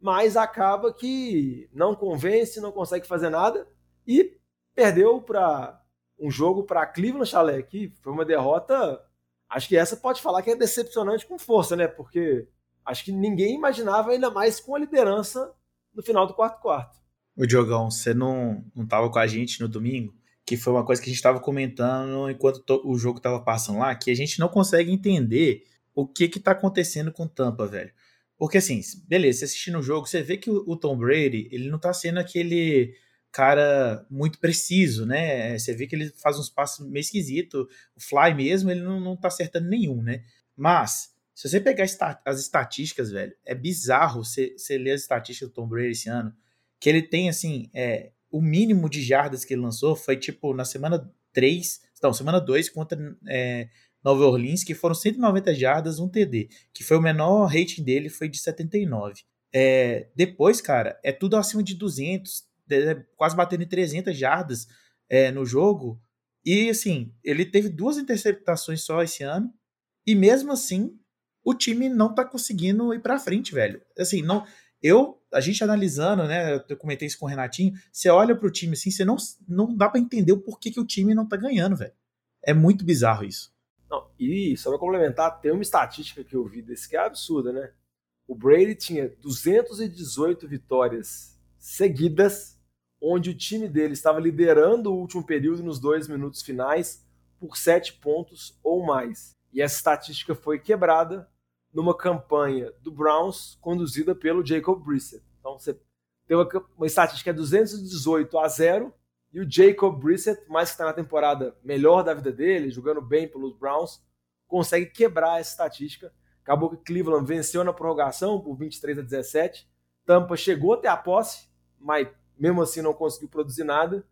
mas acaba que não convence, não consegue fazer nada e perdeu para um jogo para Cleveland Chalé, que foi uma derrota. Acho que essa pode falar que é decepcionante com força, né? Porque acho que ninguém imaginava, ainda mais com a liderança no final do quarto quarto. O Diogão, você não, não tava com a gente no domingo? Que foi uma coisa que a gente estava comentando enquanto o jogo estava passando lá, que a gente não consegue entender o que que tá acontecendo com Tampa, velho. Porque assim, beleza, você assistindo o jogo, você vê que o, Tom Brady, ele não tá sendo aquele cara muito preciso, né? Você vê que ele faz uns passos meio esquisito. O Fly mesmo, ele não, não tá acertando nenhum, né? Mas, se você pegar as estatísticas, velho, é bizarro você, você ler as estatísticas do Tom Brady esse ano, que ele tem, assim, é, o mínimo de jardas que ele lançou foi, tipo, na semana 3, não, semana 2 contra é, Nova Orleans, que foram 190 jardas, um TD, que foi o menor rating dele, foi de 79. É, depois, cara, é tudo acima de 200, quase batendo em 300 jardas é, no jogo. E, assim, ele teve duas interceptações só esse ano, e mesmo assim, o time não tá conseguindo ir pra frente, velho. Assim, não. Eu, a gente analisando, né? Eu comentei isso com o Renatinho. Você olha pro time assim, você não, não dá para entender o porquê que o time não tá ganhando, velho. É muito bizarro isso. Não, e só pra complementar, tem uma estatística que eu vi desse que é absurda, né? O Brady tinha 218 vitórias seguidas, onde o time dele estava liderando o último período nos dois minutos finais por sete pontos ou mais. E essa estatística foi quebrada numa campanha do Browns conduzida pelo Jacob Brissett. Então você tem uma, uma estatística de 218 a 0 e o Jacob Brissett, mais que está na temporada melhor da vida dele, jogando bem pelos Browns, consegue quebrar essa estatística Acabou que Cleveland venceu na prorrogação por 23 a 17. Tampa chegou até a posse, mas mesmo assim não conseguiu produzir nada.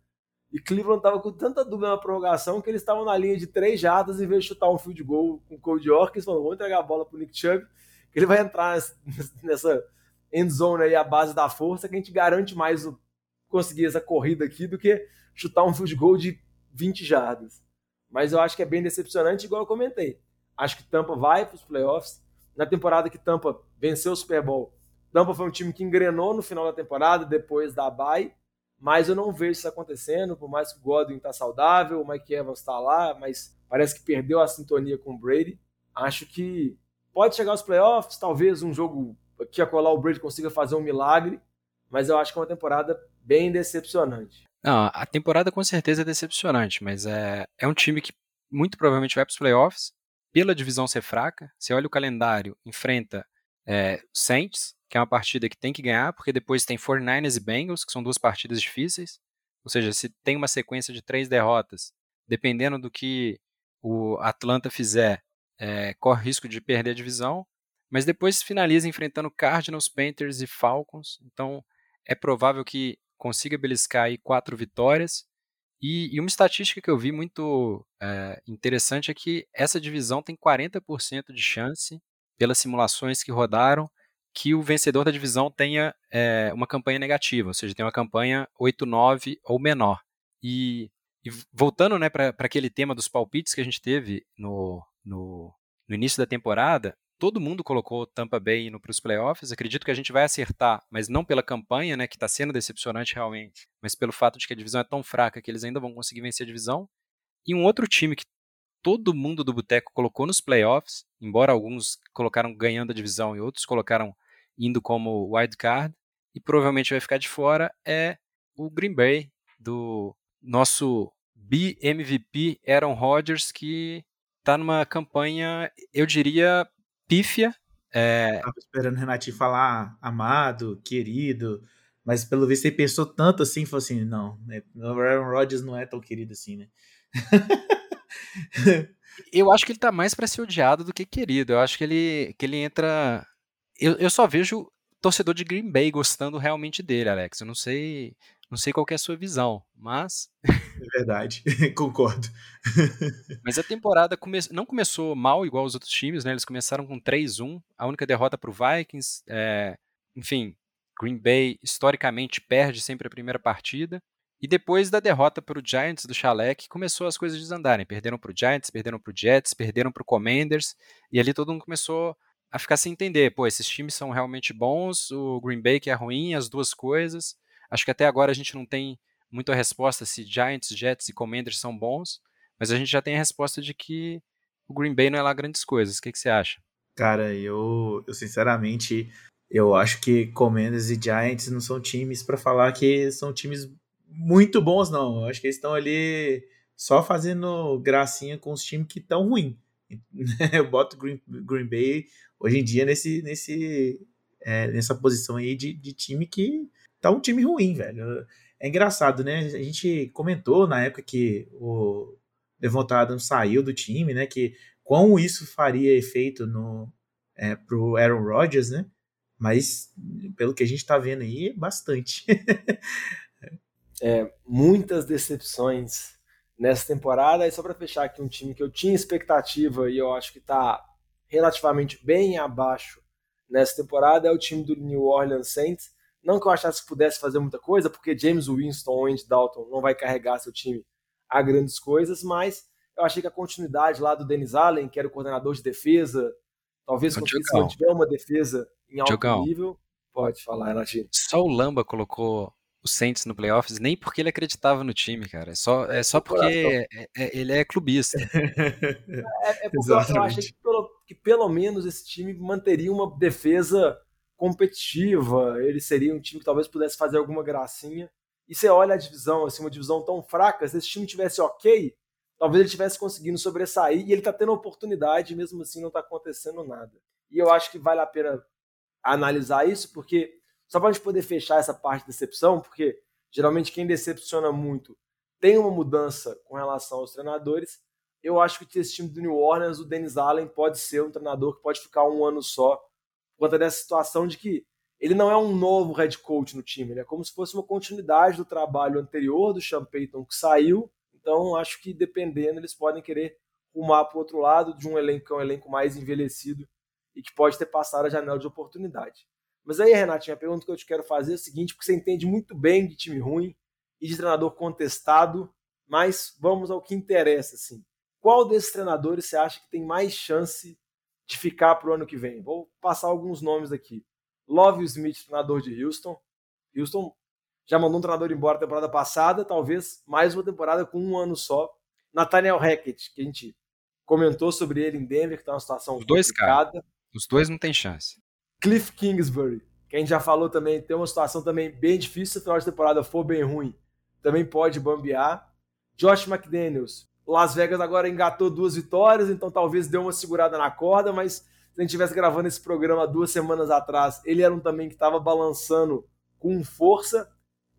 E Cleveland estava com tanta dúvida na prorrogação que eles estavam na linha de três jardas em vez de chutar um field goal com o Cody Orkins. Falaram, vamos entregar a bola para o Nick Chubb, que ele vai entrar [laughs] nessa end zone aí, a base da força, que a gente garante mais conseguir essa corrida aqui do que chutar um field goal de 20 jardas. Mas eu acho que é bem decepcionante, igual eu comentei. Acho que Tampa vai para os playoffs na temporada que Tampa venceu o Super Bowl. Tampa foi um time que engrenou no final da temporada, depois da bye, mas eu não vejo isso acontecendo, por mais que o Godwin está saudável, o Mike Evans está lá, mas parece que perdeu a sintonia com o Brady. Acho que pode chegar aos playoffs, talvez um jogo que a colar o Brady consiga fazer um milagre, mas eu acho que é uma temporada bem decepcionante. Não, a temporada com certeza é decepcionante, mas é, é um time que muito provavelmente vai para os playoffs pela divisão ser fraca, você olha o calendário, enfrenta é, Saints, que é uma partida que tem que ganhar, porque depois tem 49ers e Bengals, que são duas partidas difíceis. Ou seja, se tem uma sequência de três derrotas, dependendo do que o Atlanta fizer, é, corre risco de perder a divisão. Mas depois finaliza enfrentando Cardinals, Panthers e Falcons. Então é provável que consiga beliscar aí quatro vitórias e, e, uma estatística que eu vi muito é, interessante é que essa divisão tem 40% de chance, pelas simulações que rodaram, que o vencedor da divisão tenha é, uma campanha negativa, ou seja, tem uma campanha 8-9 ou menor. E, e voltando né, para aquele tema dos palpites que a gente teve no, no, no início da temporada, todo mundo colocou Tampa Bay para os playoffs. Acredito que a gente vai acertar, mas não pela campanha, né, que está sendo decepcionante realmente, mas pelo fato de que a divisão é tão fraca que eles ainda vão conseguir vencer a divisão. E um outro time que todo mundo do Boteco colocou nos playoffs, embora alguns colocaram ganhando a divisão e outros colocaram indo como wild card, e provavelmente vai ficar de fora, é o Green Bay, do nosso BMVP Aaron Rodgers, que está numa campanha, eu diria, pífia. É... Tava esperando o Renatinho falar amado, querido, mas pelo visto ele pensou tanto assim, falou assim, não, né, o Aaron Rodgers não é tão querido assim, né? eu acho que ele tá mais para ser odiado do que querido. Eu acho que ele, que ele entra. Eu, eu só vejo torcedor de Green Bay gostando realmente dele, Alex. Eu não sei não sei qual é a sua visão, mas. É verdade, [laughs] concordo. mas a temporada come... não começou mal igual os outros times, né? Eles começaram com 3-1, a única derrota para o Vikings. É... Enfim, Green Bay historicamente perde sempre a primeira partida. E depois da derrota para o Giants do Chalec, começou as coisas a desandarem. Perderam para o Giants, perderam para o Jets, perderam para o Commanders. E ali todo mundo começou a ficar sem entender. Pô, esses times são realmente bons, o Green Bay que é ruim, as duas coisas. Acho que até agora a gente não tem muita resposta se Giants, Jets e Commanders são bons, mas a gente já tem a resposta de que o Green Bay não é lá grandes coisas. O que, que você acha? Cara, eu, eu sinceramente eu acho que Commanders e Giants não são times para falar que são times muito bons, não. Eu acho que eles estão ali só fazendo gracinha com os times que estão ruins. [laughs] Eu boto Green, Green Bay hoje em dia nesse, nesse, é, nessa posição aí de, de time que tá um time ruim, velho. é engraçado, né? A gente comentou na época que o Devonta Adams saiu do time, né? Que quão isso faria efeito no é, pro Aaron Rodgers, né? Mas pelo que a gente está vendo aí, bastante. [laughs] é, muitas decepções nessa temporada. E só para fechar aqui um time que eu tinha expectativa e eu acho que está relativamente bem abaixo nessa temporada é o time do New Orleans Saints. Não que eu achasse que pudesse fazer muita coisa, porque James Winston ou Andy Dalton não vai carregar seu time a grandes coisas, mas eu achei que a continuidade lá do Dennis Allen, que era o coordenador de defesa, talvez se tiver uma defesa em alto Diogão. nível, pode falar, Renatinho. Só o Lamba colocou o Saints no playoffs, nem porque ele acreditava no time, cara. É só, é só porque é, é, ele é clubista. [laughs] é, é porque eu, eu achei que pelo, que pelo menos esse time manteria uma defesa competitiva, ele seria um time que talvez pudesse fazer alguma gracinha. E você olha a divisão, assim, uma divisão tão fraca, se esse time tivesse ok, talvez ele tivesse conseguindo sobressair e ele está tendo oportunidade, mesmo assim não está acontecendo nada. E eu acho que vale a pena analisar isso, porque só para a gente poder fechar essa parte de decepção, porque geralmente quem decepciona muito tem uma mudança com relação aos treinadores. Eu acho que esse time do New Orleans, o Dennis Allen, pode ser um treinador que pode ficar um ano só, por conta dessa situação de que ele não é um novo head coach no time, ele é como se fosse uma continuidade do trabalho anterior do Sean Payton que saiu. Então, acho que dependendo, eles podem querer rumar para o outro lado de um elenco que é um elenco mais envelhecido e que pode ter passado a janela de oportunidade. Mas aí, Renatinho, a pergunta que eu te quero fazer é o seguinte, porque você entende muito bem de time ruim e de treinador contestado, mas vamos ao que interessa, assim. Qual desses treinadores você acha que tem mais chance de ficar para o ano que vem? Vou passar alguns nomes aqui. Love Smith, treinador de Houston. Houston já mandou um treinador embora temporada passada, talvez mais uma temporada com um ano só. Nathaniel Hackett, que a gente comentou sobre ele em Denver, que está numa situação Os dois, complicada. Cara, os dois não tem chance. Cliff Kingsbury, que a gente já falou também, tem uma situação também bem difícil, se o final de temporada for bem ruim, também pode bambear. Josh McDaniels, Las Vegas agora engatou duas vitórias, então talvez deu uma segurada na corda, mas se a gente estivesse gravando esse programa duas semanas atrás, ele era um também que estava balançando com força.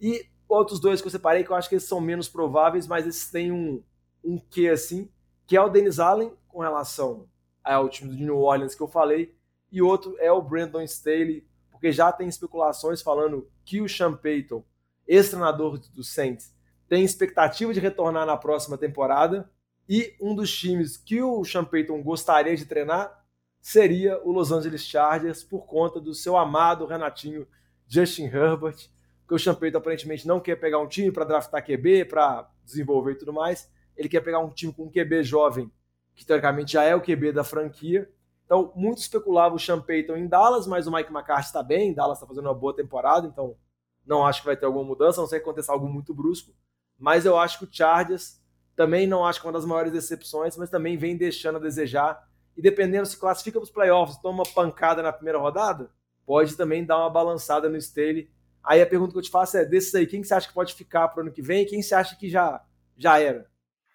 E outros dois que eu separei, que eu acho que eles são menos prováveis, mas esses têm um, um quê assim, que é o Dennis Allen com relação ao time do New Orleans que eu falei, e outro é o Brandon Staley, porque já tem especulações falando que o Sean Payton, ex-treinador do Saints, tem expectativa de retornar na próxima temporada, e um dos times que o Sean Payton gostaria de treinar seria o Los Angeles Chargers, por conta do seu amado Renatinho Justin Herbert, que o Sean Payton aparentemente não quer pegar um time para draftar QB, para desenvolver e tudo mais, ele quer pegar um time com um QB jovem, que teoricamente já é o QB da franquia, então, muito especulava o Sean Payton em Dallas, mas o Mike McCarthy está bem, Dallas está fazendo uma boa temporada, então não acho que vai ter alguma mudança, a não sei que aconteça algo muito brusco. Mas eu acho que o Chargers também não acho que é uma das maiores decepções, mas também vem deixando a desejar. E dependendo se classifica para os playoffs, toma uma pancada na primeira rodada, pode também dar uma balançada no Staley. Aí a pergunta que eu te faço é: desses aí, quem você acha que pode ficar para o ano que vem e quem você acha que já, já era?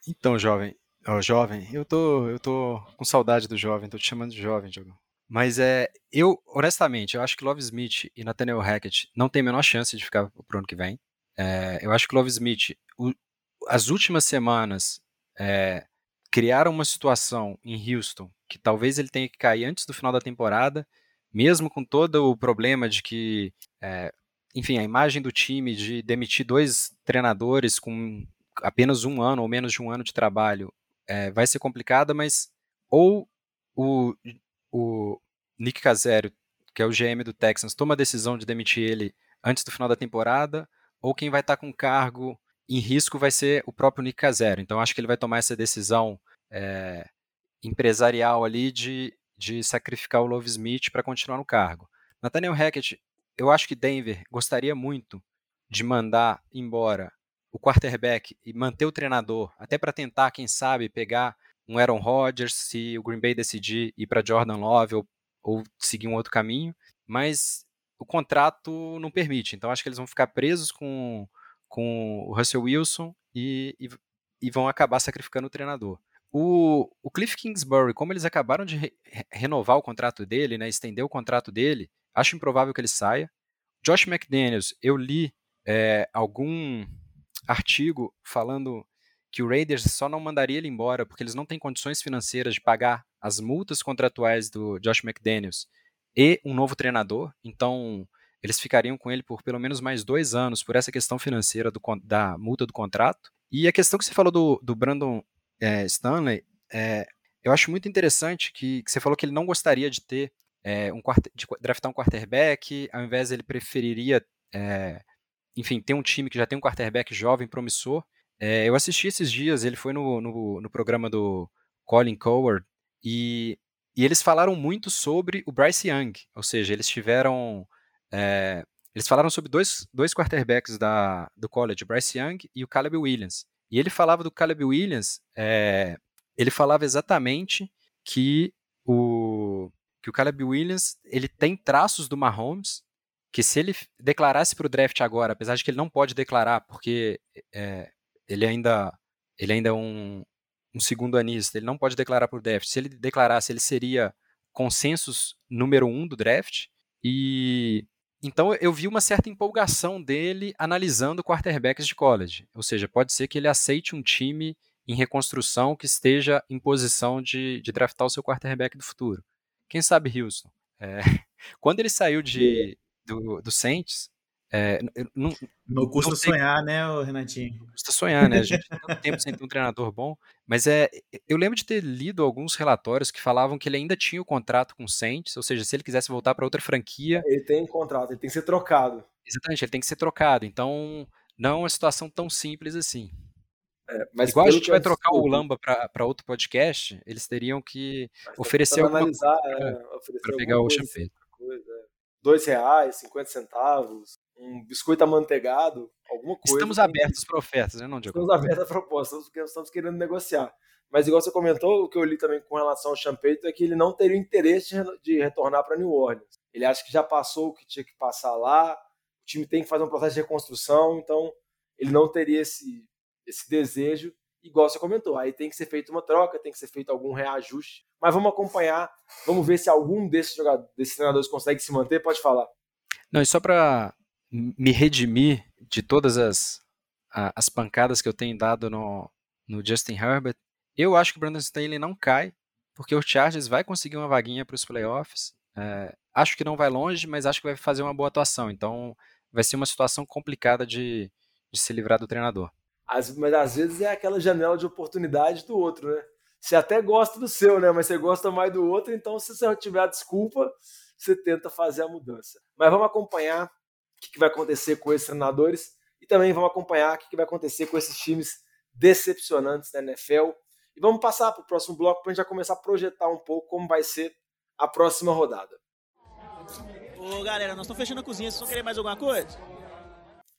Então, jovem, oh, jovem, eu tô, eu tô com saudade do jovem, tô te chamando de jovem, Diogo. Mas é, eu, honestamente, eu acho que Love Smith e Nathaniel Hackett não tem a menor chance de ficar pro ano que vem. É, eu acho que Love Smith, o, as últimas semanas, é, criaram uma situação em Houston que talvez ele tenha que cair antes do final da temporada, mesmo com todo o problema de que, é, enfim, a imagem do time de demitir dois treinadores com apenas um ano ou menos de um ano de trabalho é, vai ser complicada, mas ou o, o Nick Casério, que é o GM do Texans, toma a decisão de demitir ele antes do final da temporada, ou quem vai estar com cargo em risco vai ser o próprio Nick Casério. Então acho que ele vai tomar essa decisão é, empresarial ali de, de sacrificar o Love Smith para continuar no cargo. Nathaniel Hackett, eu acho que Denver gostaria muito de mandar embora o quarterback e manter o treinador, até para tentar, quem sabe, pegar um Aaron Rodgers, se o Green Bay decidir ir para Jordan Love ou, ou seguir um outro caminho, mas o contrato não permite. Então acho que eles vão ficar presos com, com o Russell Wilson e, e, e vão acabar sacrificando o treinador. O, o, Cliff Kingsbury, como eles acabaram de re, renovar o contrato dele, né, estender o contrato dele, acho improvável que ele saia. Josh McDaniels, eu li é, algum artigo falando que o Raiders só não mandaria ele embora porque eles não têm condições financeiras de pagar as multas contratuais do Josh McDaniels e um novo treinador. Então, eles ficariam com ele por pelo menos mais dois anos por essa questão financeira do, da multa do contrato. E a questão que você falou do, do Brandon é, Stanley, é, eu acho muito interessante que, que, você falou que ele não gostaria de ter é, um de draftar um quarterback, ao invés ele preferiria, é, enfim, ter um time que já tem um quarterback jovem, promissor. É, eu assisti esses dias, ele foi no, no, no programa do Colin Coward e, e, eles falaram muito sobre o Bryce Young, ou seja, eles tiveram. É, eles falaram sobre dois, dois quarterbacks da, do college, o Bryce Young e o Caleb Williams. E ele falava do Caleb Williams, é, ele falava exatamente que o, que o Caleb Williams ele tem traços do Mahomes, que se ele declarasse para o draft agora, apesar de que ele não pode declarar, porque é, ele ainda ele ainda é um, um segundo anista, ele não pode declarar para o draft. Se ele declarasse, ele seria consensus número um do draft. E então eu vi uma certa empolgação dele analisando quarterbacks de college. Ou seja, pode ser que ele aceite um time em reconstrução que esteja em posição de, de draftar o seu quarterback do futuro. Quem sabe Houston? É, [laughs] quando ele saiu de, do, do Saints, é, não, não custa não sonhar, né, Renatinho? Não custa sonhar, né? A gente tem tanto tempo sem ter um treinador bom. Mas é, eu lembro de ter lido alguns relatórios que falavam que ele ainda tinha o contrato com o Saints, ou seja, se ele quisesse voltar para outra franquia. Ele tem contrato, ele tem que ser trocado. Exatamente, ele tem que ser trocado. Então, não é uma situação tão simples assim. É, mas Igual a gente vai trocar o Lamba para outro podcast, eles teriam que oferecer alguma analisar, coisa é, para pegar o champeiro. É. Dois reais, 50 centavos, um biscoito amanteigado, alguma coisa. Estamos abertos para ofertas, né, não, Diogo? Estamos abertos a propostas, porque estamos querendo negociar. Mas igual você comentou, o que eu li também com relação ao Champeito é que ele não teria interesse de retornar para New Orleans. Ele acha que já passou o que tinha que passar lá, o time tem que fazer um processo de reconstrução, então ele não teria esse, esse desejo, igual você comentou. Aí tem que ser feita uma troca, tem que ser feito algum reajuste. Mas vamos acompanhar, vamos ver se algum desses jogadores, desses treinadores consegue se manter. Pode falar. Não, e só para me redimir de todas as, as pancadas que eu tenho dado no, no Justin Herbert, eu acho que o Brandon Staley não cai, porque o Chargers vai conseguir uma vaguinha para os playoffs. É, acho que não vai longe, mas acho que vai fazer uma boa atuação. Então vai ser uma situação complicada de, de se livrar do treinador. As, mas às vezes é aquela janela de oportunidade do outro, né? Você até gosta do seu, né? Mas você gosta mais do outro, então se você tiver a desculpa, você tenta fazer a mudança. Mas vamos acompanhar o que vai acontecer com esses treinadores e também vamos acompanhar o que vai acontecer com esses times decepcionantes da NFL. E vamos passar para o próximo bloco para a gente já começar a projetar um pouco como vai ser a próxima rodada. Ô galera, nós estamos fechando a cozinha, vocês vão querer mais alguma coisa?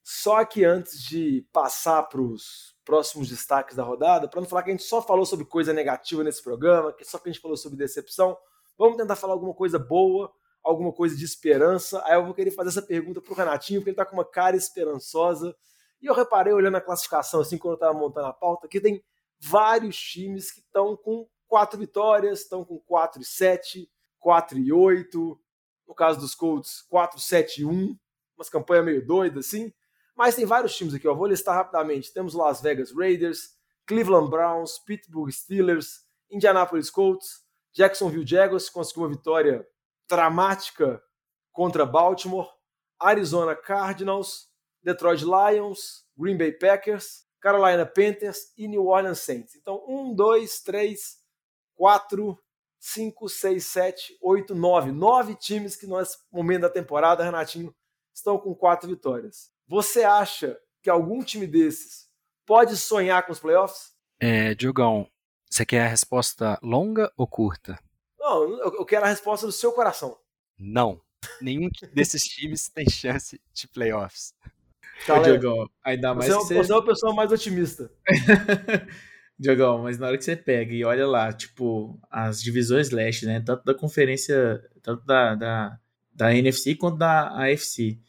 Só que antes de passar para os próximos destaques da rodada, para não falar que a gente só falou sobre coisa negativa nesse programa, que só que a gente falou sobre decepção, vamos tentar falar alguma coisa boa, alguma coisa de esperança. Aí eu vou querer fazer essa pergunta pro Renatinho, porque ele tá com uma cara esperançosa. E eu reparei, olhando a classificação, assim, quando eu tava montando a pauta, que tem vários times que estão com quatro vitórias, estão com 4 e 7, 4 e 8. No caso dos Colts, 4, 7 e 1. Umas campanhas meio doidas, assim. Mas tem vários times aqui, ó. Vou listar rapidamente. Temos Las Vegas Raiders, Cleveland Browns, Pittsburgh Steelers, Indianapolis Colts, Jacksonville Jaguars, conseguiu uma vitória dramática contra Baltimore, Arizona Cardinals, Detroit Lions, Green Bay Packers, Carolina Panthers e New Orleans Saints. Então, um, dois, três, quatro, cinco, seis, sete, oito, nove. Nove times que nesse momento da temporada, Renatinho, estão com quatro vitórias. Você acha que algum time desses pode sonhar com os playoffs? É, Diogão, você quer a resposta longa ou curta? Não, eu quero a resposta do seu coração. Não. Nenhum [laughs] desses times tem chance de playoffs. Tá, Diogão, ainda mais você, é que você... você é uma pessoa mais otimista. [laughs] Diogão, mas na hora que você pega e olha lá, tipo, as divisões leste, né? Tanto da conferência, tanto da, da, da NFC quanto da AFC.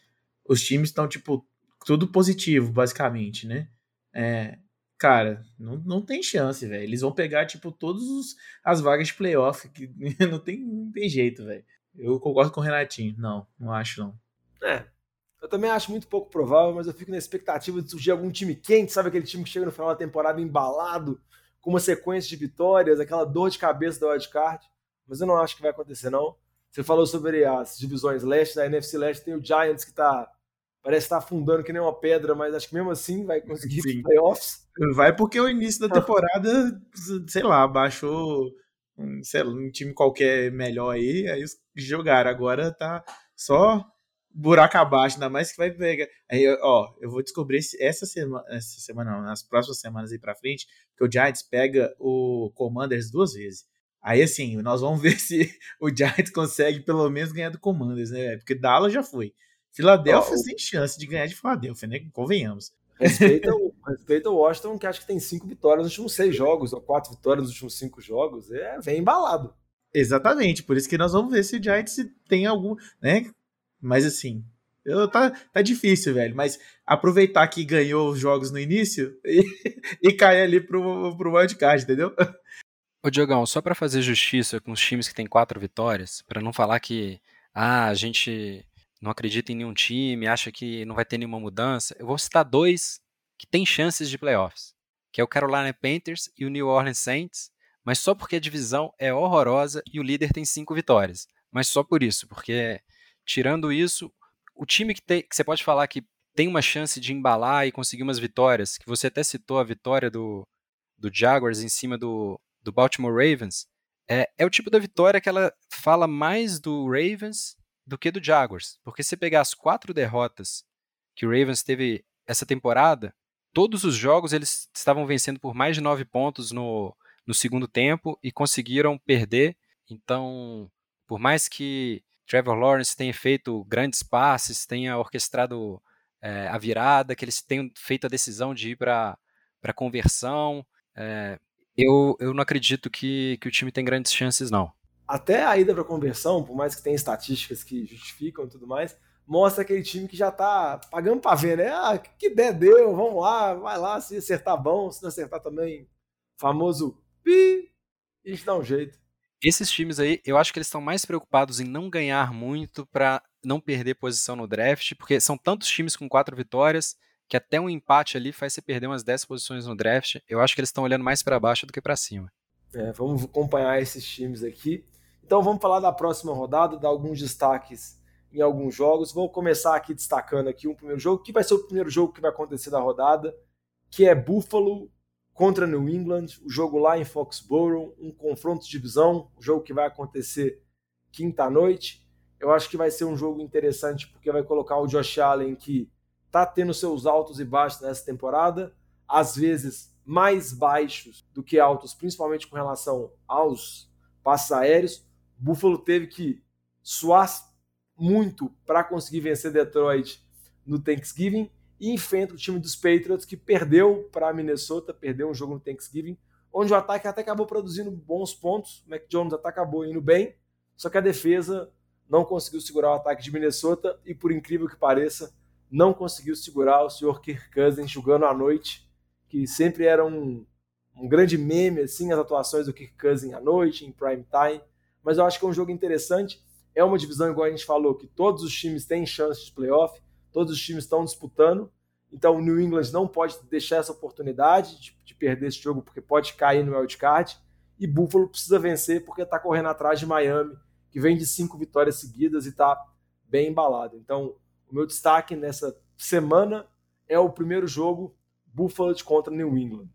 Os times estão, tipo, tudo positivo, basicamente, né? É, cara, não, não tem chance, velho. Eles vão pegar, tipo, todas as vagas de playoff. Que [laughs] não, tem, não tem jeito, velho. Eu concordo com o Renatinho. Não, não acho, não. É. Eu também acho muito pouco provável, mas eu fico na expectativa de surgir algum time quente, sabe aquele time que chega no final da temporada embalado, com uma sequência de vitórias, aquela dor de cabeça da wildcard. Mas eu não acho que vai acontecer, não. Você falou sobre as divisões leste, da NFC leste tem o Giants que tá parece estar tá afundando que nem uma pedra, mas acho que mesmo assim vai conseguir Sim. playoffs. Vai porque o início da temporada, sei lá, baixou um, sei lá, um time qualquer melhor aí, aí jogaram. Agora tá só buraco abaixo, ainda mais que vai pegar. Aí, ó, eu vou descobrir essa semana, essa semana não, nas próximas semanas aí pra frente, que o Giants pega o Commanders duas vezes. Aí, assim, nós vamos [laughs] ver se o Giants consegue pelo menos ganhar do Commanders, né? Porque Dallas já foi. Filadélfia oh, sem chance de ganhar de Filadélfia, né? Convenhamos. Respeita o, [laughs] respeita o Washington, que acho que tem cinco vitórias nos últimos seis jogos, ou quatro vitórias nos últimos cinco jogos. É, vem embalado. Exatamente, por isso que nós vamos ver se o Giants tem algum, né? Mas assim, eu, tá, tá difícil, velho. Mas aproveitar que ganhou os jogos no início [laughs] e, e cair ali pro, pro wildcard, entendeu? Ô Diogão, só para fazer justiça com os times que têm quatro vitórias, para não falar que ah, a gente não acredita em nenhum time, acha que não vai ter nenhuma mudança, eu vou citar dois que têm chances de playoffs, que é o Carolina Panthers e o New Orleans Saints, mas só porque a divisão é horrorosa e o líder tem cinco vitórias. Mas só por isso, porque tirando isso, o time que, tem, que você pode falar que tem uma chance de embalar e conseguir umas vitórias, que você até citou a vitória do, do Jaguars em cima do, do Baltimore Ravens, é, é o tipo da vitória que ela fala mais do Ravens do que do Jaguars. Porque se pegar as quatro derrotas que o Ravens teve essa temporada, todos os jogos eles estavam vencendo por mais de nove pontos no, no segundo tempo e conseguiram perder. Então, por mais que Trevor Lawrence tenha feito grandes passes, tenha orquestrado é, a virada, que eles tenham feito a decisão de ir para a conversão, é, eu, eu não acredito que, que o time tem grandes chances, não. Até a ida para conversão, por mais que tenha estatísticas que justificam e tudo mais, mostra aquele time que já tá pagando para ver, né? Ah, que ideia deu, vamos lá, vai lá, se acertar bom, se não acertar também, famoso pi, a gente dá um jeito. Esses times aí, eu acho que eles estão mais preocupados em não ganhar muito para não perder posição no draft, porque são tantos times com quatro vitórias que até um empate ali faz você perder umas 10 posições no draft. Eu acho que eles estão olhando mais para baixo do que para cima. É, vamos acompanhar esses times aqui. Então vamos falar da próxima rodada, dar alguns destaques em alguns jogos. Vou começar aqui destacando aqui um primeiro jogo, que vai ser o primeiro jogo que vai acontecer da rodada, que é Buffalo contra New England, o jogo lá em Foxborough, um confronto de divisão, o jogo que vai acontecer quinta noite. Eu acho que vai ser um jogo interessante porque vai colocar o Josh Allen que está tendo seus altos e baixos nessa temporada, às vezes mais baixos do que altos, principalmente com relação aos passos aéreos. Buffalo teve que suar muito para conseguir vencer Detroit no Thanksgiving e enfrenta o time dos Patriots que perdeu para Minnesota, perdeu um jogo no Thanksgiving, onde o ataque até acabou produzindo bons pontos, o Mac Jones até acabou indo bem, só que a defesa não conseguiu segurar o ataque de Minnesota e por incrível que pareça, não conseguiu segurar o senhor Kirk Cousins jogando à noite, que sempre era um, um grande meme, assim, as atuações do Kirk Cousins à noite, em prime time. Mas eu acho que é um jogo interessante. É uma divisão, igual a gente falou, que todos os times têm chance de playoff, todos os times estão disputando. Então o New England não pode deixar essa oportunidade de, de perder esse jogo, porque pode cair no wildcard. E Buffalo precisa vencer porque está correndo atrás de Miami, que vem de cinco vitórias seguidas e está bem embalado. Então, o meu destaque nessa semana é o primeiro jogo Buffalo contra New England.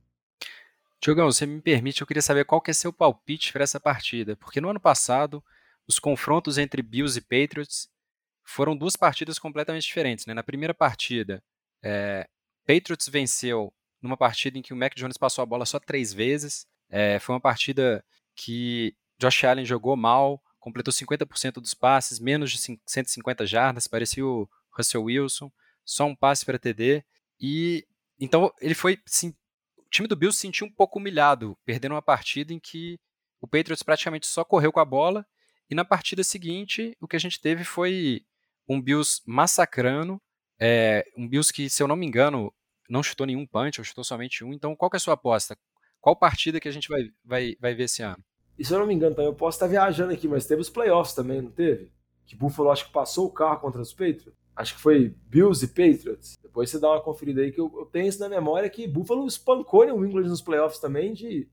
Diogão, você me permite, eu queria saber qual que é seu palpite para essa partida, porque no ano passado os confrontos entre Bills e Patriots foram duas partidas completamente diferentes. Né? Na primeira partida, é, Patriots venceu numa partida em que o Mac Jones passou a bola só três vezes. É, foi uma partida que Josh Allen jogou mal, completou 50% dos passes, menos de 150 jardas, parecia o Russell Wilson, só um passe para TD. E então ele foi. Sim, time do Bills se sentiu um pouco humilhado, perdendo uma partida em que o Patriots praticamente só correu com a bola. E na partida seguinte, o que a gente teve foi um Bills massacrando. É, um Bills que, se eu não me engano, não chutou nenhum punch, ou chutou somente um. Então, qual é a sua aposta? Qual partida que a gente vai, vai, vai ver esse ano? E se eu não me engano, eu posso estar viajando aqui, mas teve os playoffs também, não teve? Que Buffalo acho que passou o carro contra os Patriots. Acho que foi Bills e Patriots. Depois você dá uma conferida aí que eu, eu tenho isso na memória que Buffalo espancou o England nos playoffs também de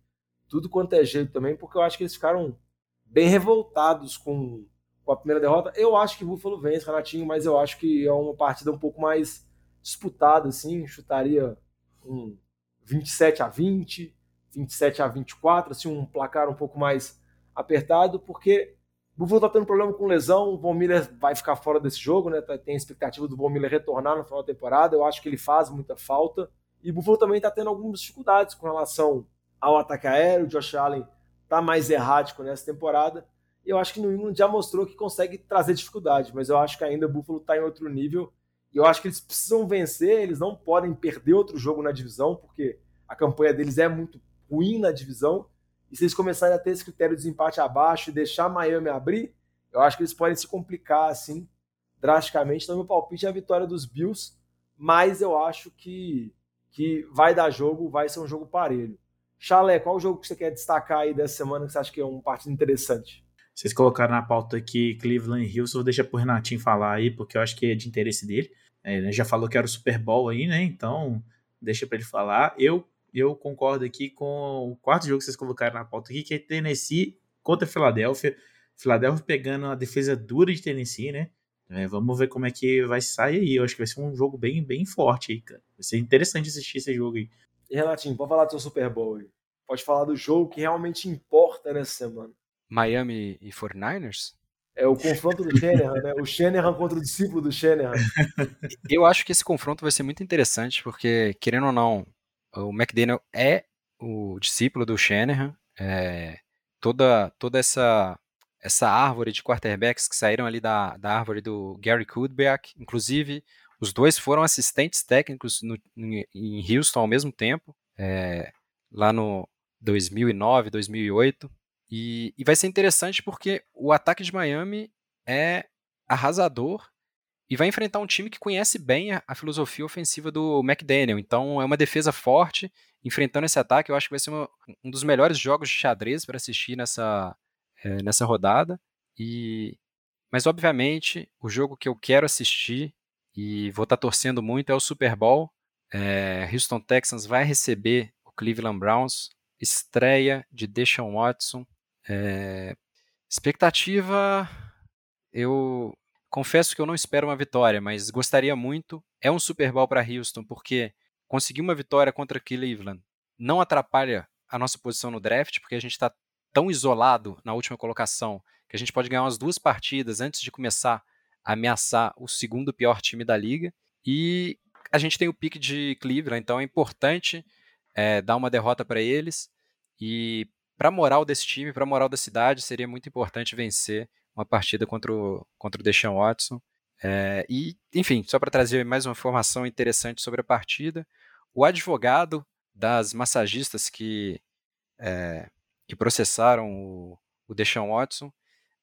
tudo quanto é jeito também, porque eu acho que eles ficaram bem revoltados com, com a primeira derrota. Eu acho que Buffalo vence, Renatinho, mas eu acho que é uma partida um pouco mais disputada, assim, chutaria um 27 a 20, 27 a 24, assim, um placar um pouco mais apertado, porque Buffalo tá tendo problema com lesão, o Von Miller vai ficar fora desse jogo, né? Tá, tem a expectativa do Von Miller retornar no final da temporada. Eu acho que ele faz muita falta. E o Buffalo também tá tendo algumas dificuldades com relação ao ataque aéreo. O Josh Allen tá mais errático nessa temporada. Eu acho que no England já mostrou que consegue trazer dificuldade, mas eu acho que ainda o Buffalo tá em outro nível. E eu acho que eles precisam vencer, eles não podem perder outro jogo na divisão, porque a campanha deles é muito ruim na divisão. E se eles começarem a ter esse critério de desempate abaixo e deixar Miami abrir, eu acho que eles podem se complicar assim drasticamente. Então, meu palpite é a vitória dos Bills, mas eu acho que, que vai dar jogo, vai ser um jogo parelho. Chalé, qual o jogo que você quer destacar aí dessa semana que você acha que é um partido interessante? Vocês colocaram na pauta aqui Cleveland e Houston, vou deixar pro Renatinho falar aí, porque eu acho que é de interesse dele. É, ele já falou que era o Super Bowl aí, né? Então, deixa para ele falar. Eu eu concordo aqui com o quarto jogo que vocês colocaram na pauta aqui, que é Tennessee contra Filadélfia. Filadélfia pegando a defesa dura de Tennessee, né? É, vamos ver como é que vai sair aí. Eu acho que vai ser um jogo bem, bem forte aí, cara. Vai ser interessante assistir esse jogo aí. E Renatinho, pode falar do seu Super Bowl aí. Pode falar do jogo que realmente importa nessa semana. Miami e 49ers? É o confronto do Shanahan, né? O Shanahan contra o discípulo do Shanahan. [laughs] Eu acho que esse confronto vai ser muito interessante, porque, querendo ou não, o McDaniel é o discípulo do Shanahan. É, toda toda essa essa árvore de quarterbacks que saíram ali da, da árvore do Gary Kubiak, inclusive os dois foram assistentes técnicos no, em Houston ao mesmo tempo, é, lá no 2009, 2008. E, e vai ser interessante porque o ataque de Miami é arrasador e vai enfrentar um time que conhece bem a, a, filosofia ofensiva do McDaniel. Então é uma defesa forte, enfrentando esse ataque. Eu acho que vai ser uma, um dos melhores jogos de xadrez para assistir nessa, é, nessa rodada. E, mas obviamente o jogo que eu quero assistir e vou estar tá torcendo muito é o Super Bowl. É, Houston Texans vai receber o Cleveland Browns, estreia de Deshaun Watson. É, expectativa, eu confesso que eu não espero uma vitória, mas gostaria muito. É um Super Bowl para Houston, porque conseguir uma vitória contra Cleveland não atrapalha a nossa posição no draft, porque a gente está tão isolado na última colocação que a gente pode ganhar umas duas partidas antes de começar a ameaçar o segundo pior time da liga. E a gente tem o pique de Cleveland, então é importante é, dar uma derrota para eles. E para a moral desse time, para a moral da cidade, seria muito importante vencer uma partida contra o, contra o Deshaun Watson. É, e, enfim, só para trazer mais uma informação interessante sobre a partida, o advogado das massagistas que, é, que processaram o, o Deshaun Watson,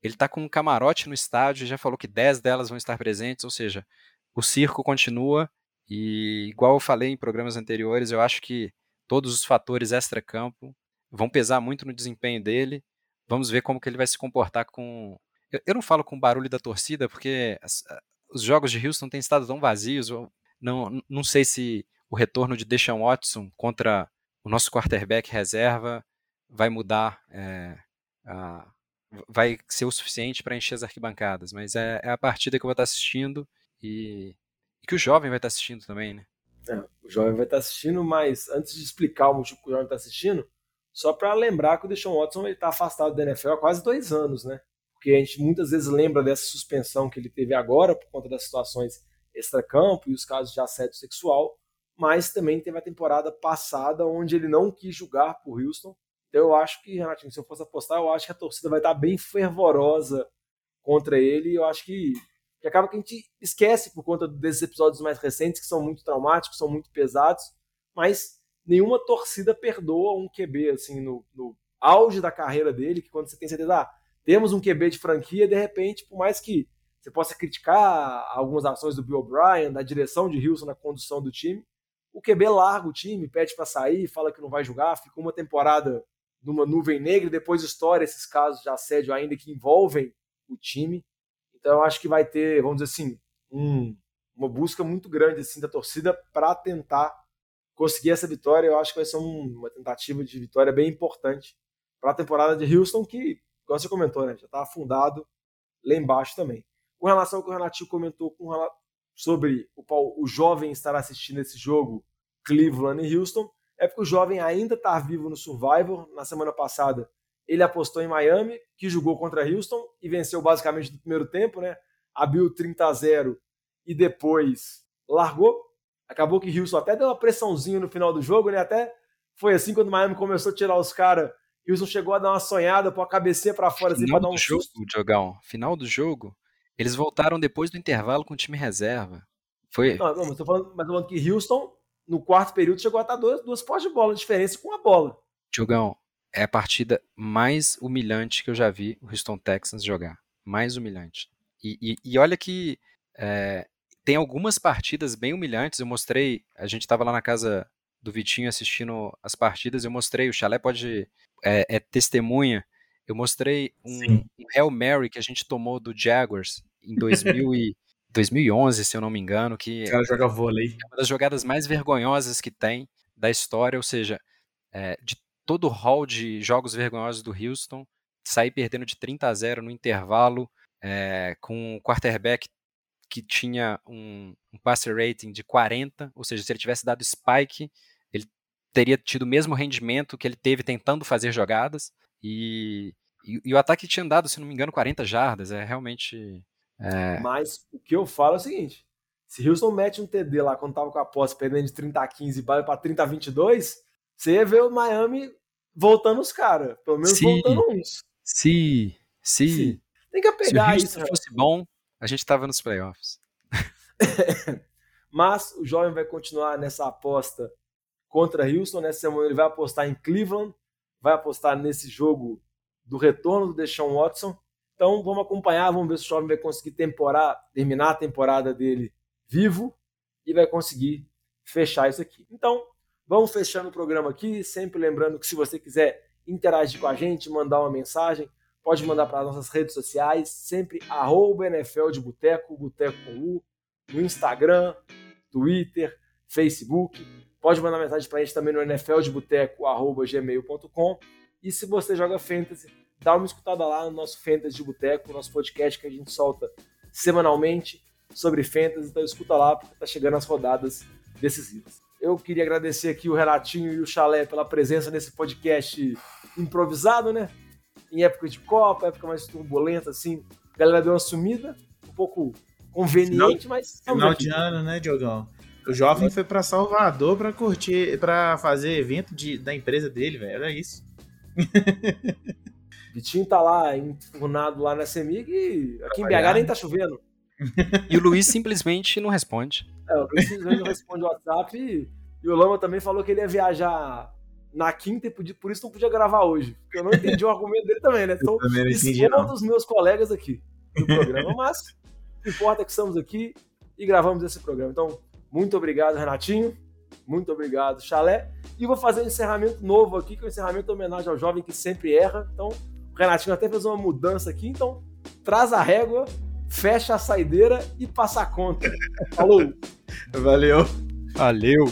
ele está com um camarote no estádio, já falou que 10 delas vão estar presentes, ou seja, o circo continua e, igual eu falei em programas anteriores, eu acho que todos os fatores extra-campo vão pesar muito no desempenho dele. Vamos ver como que ele vai se comportar com eu, eu não falo com barulho da torcida, porque as, os jogos de Houston têm estado tão vazios. não, não sei se o retorno de Deshaun Watson contra o nosso quarterback reserva vai mudar, é, a, vai ser o suficiente para encher as arquibancadas. Mas é, é, a partida que eu vou estar assistindo e, e que o jovem vai estar assistindo também, né? É, o jovem vai estar assistindo, mas antes de explicar o motivo que o jovem está assistindo, só para lembrar que o Deshaun Watson está afastado da NFL há quase dois anos, né? Porque a gente muitas vezes lembra dessa suspensão que ele teve agora por conta das situações extracampo e os casos de assédio sexual, mas também teve a temporada passada onde ele não quis julgar por Houston. Então eu acho que, Renatinho, se eu fosse apostar, eu acho que a torcida vai estar bem fervorosa contra ele. Eu acho que, que acaba que a gente esquece por conta desses episódios mais recentes, que são muito traumáticos, são muito pesados, mas nenhuma torcida perdoa um QB assim no, no auge da carreira dele, que quando você tem certeza, ah, temos um QB de franquia, de repente, por mais que você possa criticar algumas ações do Bill O'Brien, da direção de Houston na condução do time, o QB larga o time, pede para sair, fala que não vai jogar, fica uma temporada numa nuvem negra depois estoura esses casos de assédio ainda que envolvem o time. Então eu acho que vai ter, vamos dizer assim, um, uma busca muito grande assim da torcida para tentar conseguir essa vitória. Eu acho que vai ser um, uma tentativa de vitória bem importante para a temporada de Houston, que, como você comentou, né, já está afundado lá embaixo também. Com relação ao que o Renatinho comentou com, sobre o, o jovem estar assistindo esse jogo Cleveland e Houston, é porque o jovem ainda está vivo no Survivor. Na semana passada, ele apostou em Miami, que jogou contra Houston e venceu basicamente no primeiro tempo, né? Abriu 30 a 0 e depois largou. Acabou que Houston até deu uma pressãozinha no final do jogo, né? Até foi assim quando Miami começou a tirar os caras. Houston chegou a dar uma sonhada, pôr a cabeça para fora, assim, final pra dar um do jogo, Diogão, final do jogo, eles voltaram depois do intervalo com o time reserva. Foi. Não, não mas tô falando, mas tô falando que Houston, no quarto período, chegou a estar duas, duas pós de bola diferença com a bola. Diogão, é a partida mais humilhante que eu já vi o Houston Texans jogar. Mais humilhante. E, e, e olha que é, tem algumas partidas bem humilhantes. Eu mostrei, a gente estava lá na casa do Vitinho assistindo as partidas, eu mostrei, o Chalé pode, é, é testemunha, eu mostrei um, um Hail Mary que a gente tomou do Jaguars em 2000 e, 2011, se eu não me engano, que cara joga vôlei. é uma das jogadas mais vergonhosas que tem da história, ou seja, é, de todo o hall de jogos vergonhosos do Houston, sair perdendo de 30 a 0 no intervalo, é, com um quarterback que tinha um, um passer rating de 40, ou seja, se ele tivesse dado spike, teria tido o mesmo rendimento que ele teve tentando fazer jogadas, e, e, e o ataque tinha dado, se não me engano, 40 jardas, é realmente... É... Mas o que eu falo é o seguinte, se Houston mete um TD lá quando tava com a posse perdendo de 30 a 15 e vai para 30 a 22, você ia ver o Miami voltando os caras, pelo menos Sim. voltando uns. Sim, sim. Sim. Tem que Se o apegar Houston isso. né? fosse bom, a gente tava nos playoffs. [laughs] Mas o jovem vai continuar nessa aposta contra Houston. Nessa semana ele vai apostar em Cleveland, vai apostar nesse jogo do retorno do Deshaun Watson. Então vamos acompanhar, vamos ver se o jovem vai conseguir temporar, terminar a temporada dele vivo e vai conseguir fechar isso aqui. Então vamos fechando o programa aqui, sempre lembrando que se você quiser interagir com a gente, mandar uma mensagem, pode mandar para as nossas redes sociais, sempre arroba NFL de Boteco, Boteco com U, no Instagram, Twitter, Facebook. Pode mandar mensagem para a gente também no nfldeboteco.gmail.com E se você joga Fantasy, dá uma escutada lá no nosso Fantasy de Boteco, nosso podcast que a gente solta semanalmente sobre Fantasy. Então escuta lá, porque tá chegando as rodadas decisivas. Eu queria agradecer aqui o Renatinho e o Chalé pela presença nesse podcast improvisado, né? Em época de Copa, época mais turbulenta, assim. A galera deu uma sumida, um pouco conveniente, mas. estamos Final aqui. de ano, né, Diogão? O jovem foi pra Salvador pra curtir, pra fazer evento de, da empresa dele, velho. Era isso. [laughs] Vitinho tá lá, enfurnado lá na Semig e aqui em BH nem tá chovendo. E o Luiz simplesmente não responde. É, o Luiz simplesmente não responde o WhatsApp e, e o Lama também falou que ele ia viajar na quinta e por isso não podia gravar hoje. Porque eu não entendi o argumento dele também, né? Então, expondo dos meus colegas aqui do programa. Mas o que importa é que estamos aqui e gravamos esse programa. Então, muito obrigado, Renatinho. Muito obrigado, Chalé. E vou fazer um encerramento novo aqui, que é um encerramento em homenagem ao jovem que sempre erra. Então, o Renatinho até fez uma mudança aqui. Então, traz a régua, fecha a saideira e passa a conta. [laughs] Falou! Valeu. Valeu!